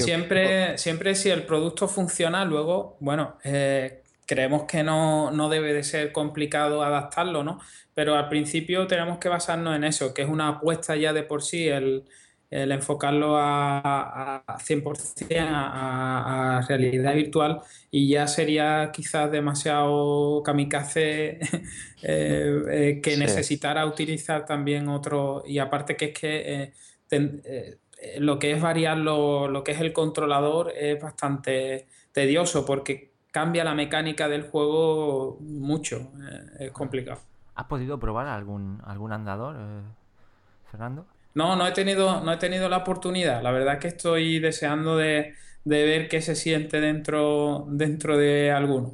Siempre, siempre si el producto funciona, luego, bueno, eh, creemos que no, debe de ser complicado adaptarlo, ¿no? Pero al principio tenemos que basarnos en eso, que es una apuesta ya de por sí el, enfocarlo a, a 100% a, a, realidad virtual y ya sería quizás demasiado kamikaze eh, eh, que necesitara utilizar también otro y aparte que es que eh, lo que es variar lo, que es el controlador es bastante tedioso porque cambia la mecánica del juego mucho. Es complicado. ¿Has podido probar algún, algún andador, Fernando? No, no he tenido, no he tenido la oportunidad. La verdad es que estoy deseando de, ver qué se siente dentro, dentro de alguno.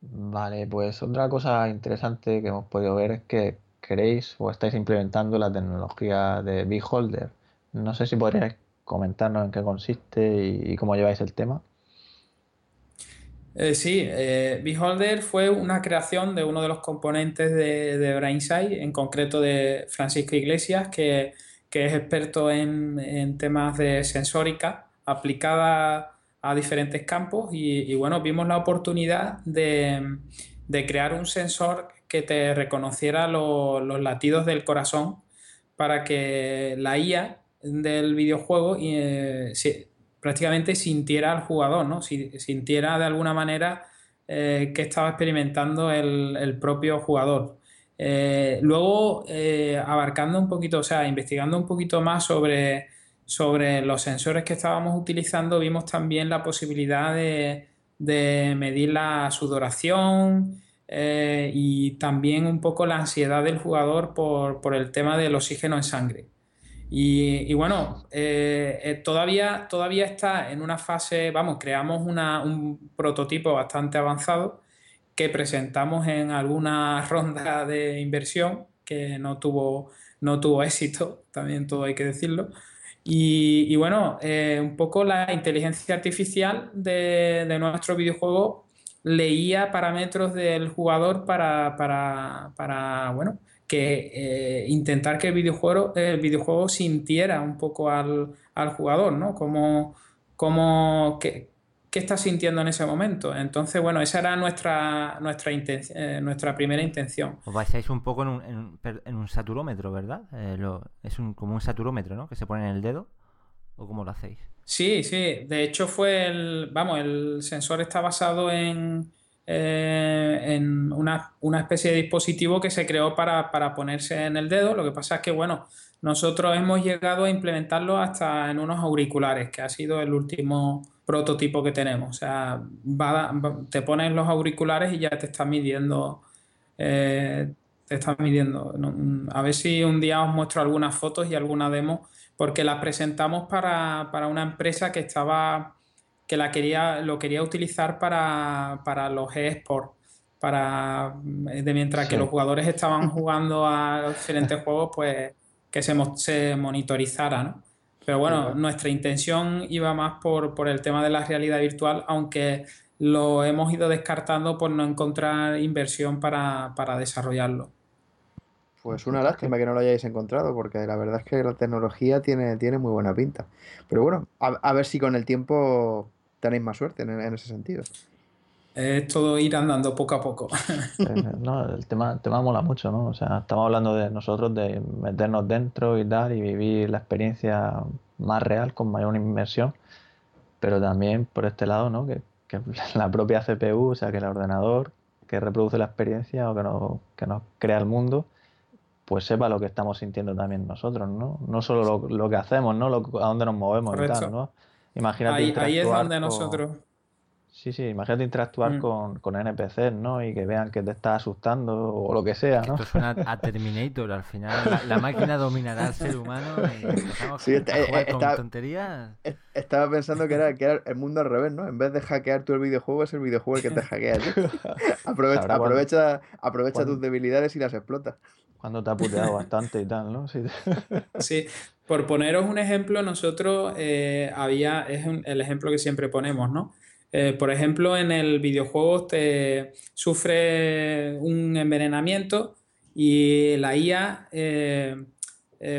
Vale, pues otra cosa interesante que hemos podido ver es que queréis o estáis implementando la tecnología de Beholder no sé si podrías comentarnos en qué consiste y, cómo lleváis el tema. Eh, sí, eh, Beholder fue una creación de uno de los componentes de, de Brainside, en concreto de Francisco Iglesias, que, es experto en, temas de sensórica aplicada a diferentes campos y, bueno, vimos la oportunidad de, crear un sensor que te reconociera los latidos del corazón para que la IA del videojuego eh, prácticamente sintiera al jugador, ¿no? sintiera de alguna manera eh, que estaba experimentando el, propio jugador. Eh, luego, abarcando un poquito, o sea, investigando un poquito más sobre, sobre los sensores que estábamos utilizando, vimos también la posibilidad de, medir la sudoración y también un poco la ansiedad del jugador por, por el tema del oxígeno en sangre. Y, bueno, eh, eh, todavía, todavía está en una fase, vamos, creamos un prototipo bastante avanzado que presentamos en alguna ronda de inversión que no tuvo, no tuvo éxito, también todo hay que decirlo. Y, bueno, eh, un poco la inteligencia artificial de, nuestro videojuego leía parámetros del jugador para, para, bueno, que eh, intentar que el videojuego, el videojuego sintiera un poco al, jugador, ¿no? Como, como qué, está sintiendo en ese momento. Entonces, bueno, esa era nuestra, nuestra, eh, nuestra primera intención. Os basáis un poco en un, en, un saturómetro, ¿verdad? Eh, es un, como un saturómetro, ¿no? Que se pone en el dedo. ¿O cómo lo hacéis? Sí, sí. De hecho, fue el. Vamos, el sensor está basado en eh, en una, especie de dispositivo que se creó para, ponerse en el dedo. Lo que pasa es que, bueno, nosotros hemos llegado a implementarlo hasta en unos auriculares, que ha sido el último prototipo que tenemos. O sea, te pones los auriculares y ya te está midiendo. Eh, te está midiendo. A ver si un día os muestro algunas fotos y alguna demo, porque las presentamos para, para una empresa que estaba que la quería, lo quería utilizar para, para los eSports, para de mientras que los jugadores estaban jugando a diferentes juegos, pues que se, se monitorizara, ¿no? Pero bueno, nuestra intención iba más por, por el tema de la realidad virtual, aunque lo hemos ido descartando por no encontrar inversión para, para desarrollarlo. Pues una lástima que no lo hayáis encontrado, porque la verdad es que la tecnología tiene, tiene muy buena pinta. Pero bueno, a, ver si con el tiempo tenéis más suerte en, ese sentido. Es todo ir andando poco a poco. no, el tema, el tema mola mucho, ¿no? O sea, estamos hablando de nosotros de meternos dentro y tal y vivir la experiencia más real con mayor inmersión, pero también por este lado, ¿no? Que, que la propia CPU, o sea, que el ordenador que reproduce la experiencia o que nos, que nos crea el mundo, pues sepa lo que estamos sintiendo también nosotros, ¿no? No solo lo, que hacemos, ¿no? Lo, a dónde nos movemos y tal, ¿no? Imagínate ahí, es donde nosotros... Sí, sí, imagínate interactuar mm. con, con, NPCs, ¿no? Y que vean que te estás asustando o lo que sea, ¿no? Esto suena a Terminator, al final la, máquina dominará al ser humano y empezamos sí, a jugar con tonterías. Estaba pensando que era, que era el mundo al revés, ¿no? En vez de hackear tú el videojuego, es el videojuego el que te hackea. aprovecha, aprovecha, aprovecha tus debilidades y las explota. Cuando te ha puteado bastante y tal, ¿no? Sí. sí. Por poneros un ejemplo, nosotros eh, había, es el ejemplo que siempre ponemos, ¿no? Eh, por ejemplo, en el videojuego te sufre un envenenamiento y la IA eh,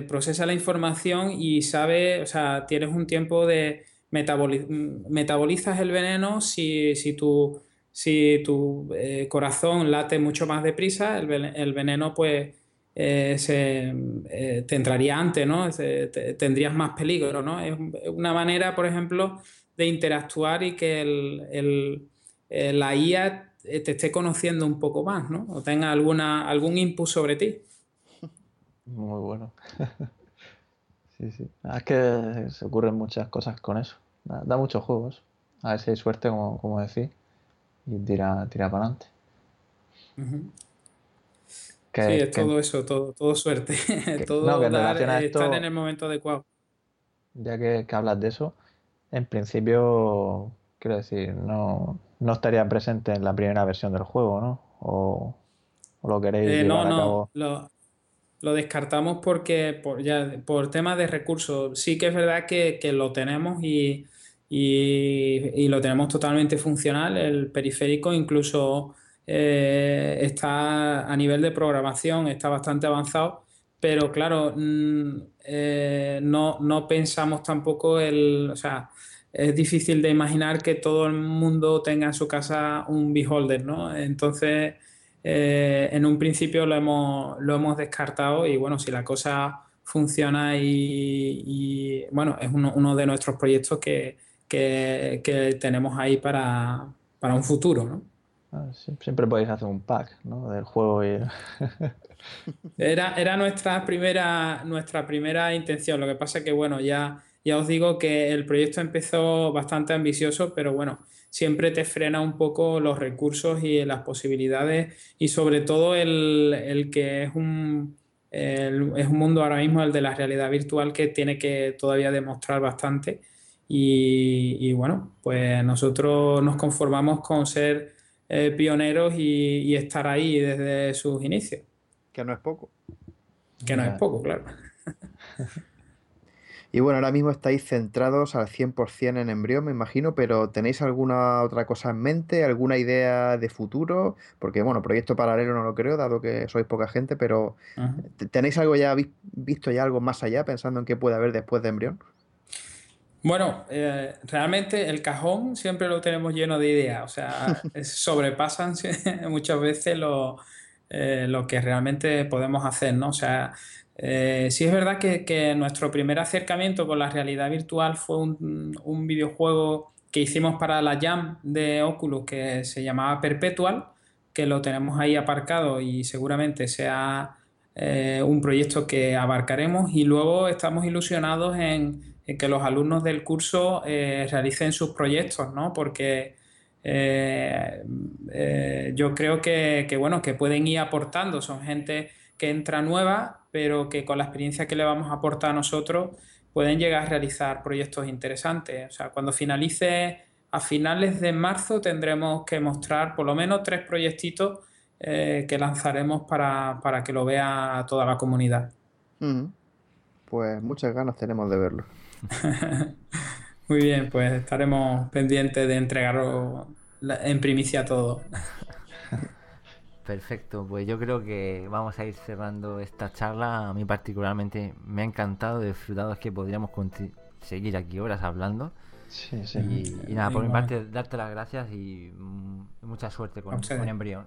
procesa la información y sabe, o sea, tienes un tiempo de metabolizas el veneno si, si tu, si tu corazón late mucho más deprisa, el, veneno pues eh, se, eh, te entraría antes, ¿no? tendrías más peligro, ¿no? Es una manera, por ejemplo, de interactuar y que el, eh, la IA te esté conociendo un poco más, ¿no? O tenga alguna, algún input sobre ti. Muy bueno. sí, sí. Es que se ocurren muchas cosas con eso. Da, muchos juegos. A ver si hay suerte, como, como decís, y tira, tira para adelante sí, es todo eso, todo, todo suerte. todo estar en el momento adecuado. Ya que, hablas de eso, en principio, quiero decir, no, no estaría presente en la primera versión del juego, ¿no? O, lo queréis eh, no, no, Lo, lo, descartamos porque por, ya, por temas de recursos. Sí que es verdad que, lo tenemos y, y, lo tenemos totalmente funcional, el periférico, incluso eh, está a nivel de programación, está bastante avanzado, pero claro, mm, eh, no, no, pensamos tampoco el, o sea, es difícil de imaginar que todo el mundo tenga en su casa un beholder, ¿no? Entonces, eh, en un principio lo hemos, lo hemos descartado y bueno, si la cosa funciona y, bueno, es uno, de nuestros proyectos que, que, que tenemos ahí para, para un futuro, ¿no? Ah, siempre podéis hacer un pack ¿no? del juego. Y... era, era nuestra primera, nuestra primera intención. Lo que pasa es que, bueno, ya, ya os digo que el proyecto empezó bastante ambicioso, pero bueno, siempre te frena un poco los recursos y las posibilidades y sobre todo el, que es un, es un mundo ahora mismo, el de la realidad virtual, que tiene que todavía demostrar bastante. Y, y bueno, pues nosotros nos conformamos con ser eh, pioneros y, estar ahí desde sus inicios. Que no es poco. Que no es poco, claro. Y bueno, ahora mismo estáis centrados al 100% en embrión, me imagino, pero ¿tenéis alguna otra cosa en mente? ¿Alguna idea de futuro? Porque, bueno, proyecto paralelo no lo creo, dado que sois poca gente, pero ¿tenéis algo ya visto ya algo más allá, pensando en qué puede haber después de embrión? Bueno, eh, realmente el cajón siempre lo tenemos lleno de ideas, o sea, sobrepasan muchas veces lo, eh, lo que realmente podemos hacer, ¿no? O sea, eh, sí es verdad que, nuestro primer acercamiento con la realidad virtual fue un, videojuego que hicimos para la Jam de Oculus que se llamaba Perpetual, que lo tenemos ahí aparcado y seguramente sea eh, un proyecto que abarcaremos y luego estamos ilusionados en, que los alumnos del curso realicen sus proyectos, ¿no? Porque yo creo que, que, bueno, que pueden ir aportando, son gente que entra nueva, pero que con la experiencia que le vamos a aportar a nosotros pueden llegar a realizar proyectos interesantes. O sea, cuando finalice a finales de marzo tendremos que mostrar por lo menos tres proyectitos eh, que lanzaremos para, que lo vea toda la comunidad. Pues muchas ganas tenemos de verlo. Muy bien, pues estaremos pendientes de entregaros en primicia todo. Perfecto, pues yo creo que vamos a ir cerrando esta charla. A mí particularmente me ha encantado, he disfrutado, es que podríamos seguir aquí horas hablando. Sí, sí. Y, nada, por mi parte, darte las gracias y mm, mucha suerte con, con Embrión.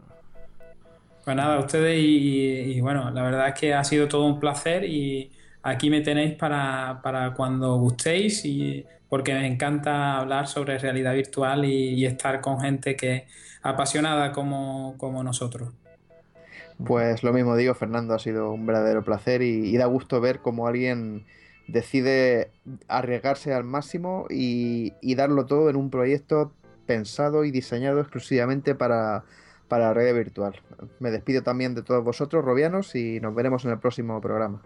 Pues nada, a ustedes y, bueno, la verdad es que ha sido todo un placer y aquí me tenéis para, para cuando gustéis y porque me encanta hablar sobre realidad virtual y estar con gente que, apasionada como, nosotros. Pues lo mismo digo, Fernando, ha sido un verdadero placer y, da gusto ver cómo alguien decide arriesgarse al máximo y, darlo todo en un proyecto pensado y diseñado exclusivamente para, para la red virtual. Me despido también de todos vosotros, Robianos, y nos veremos en el próximo programa.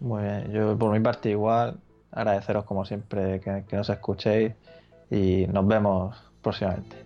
Muy bien, yo por mi parte igual, agradeceros como siempre que, nos escuchéis y nos vemos próximamente.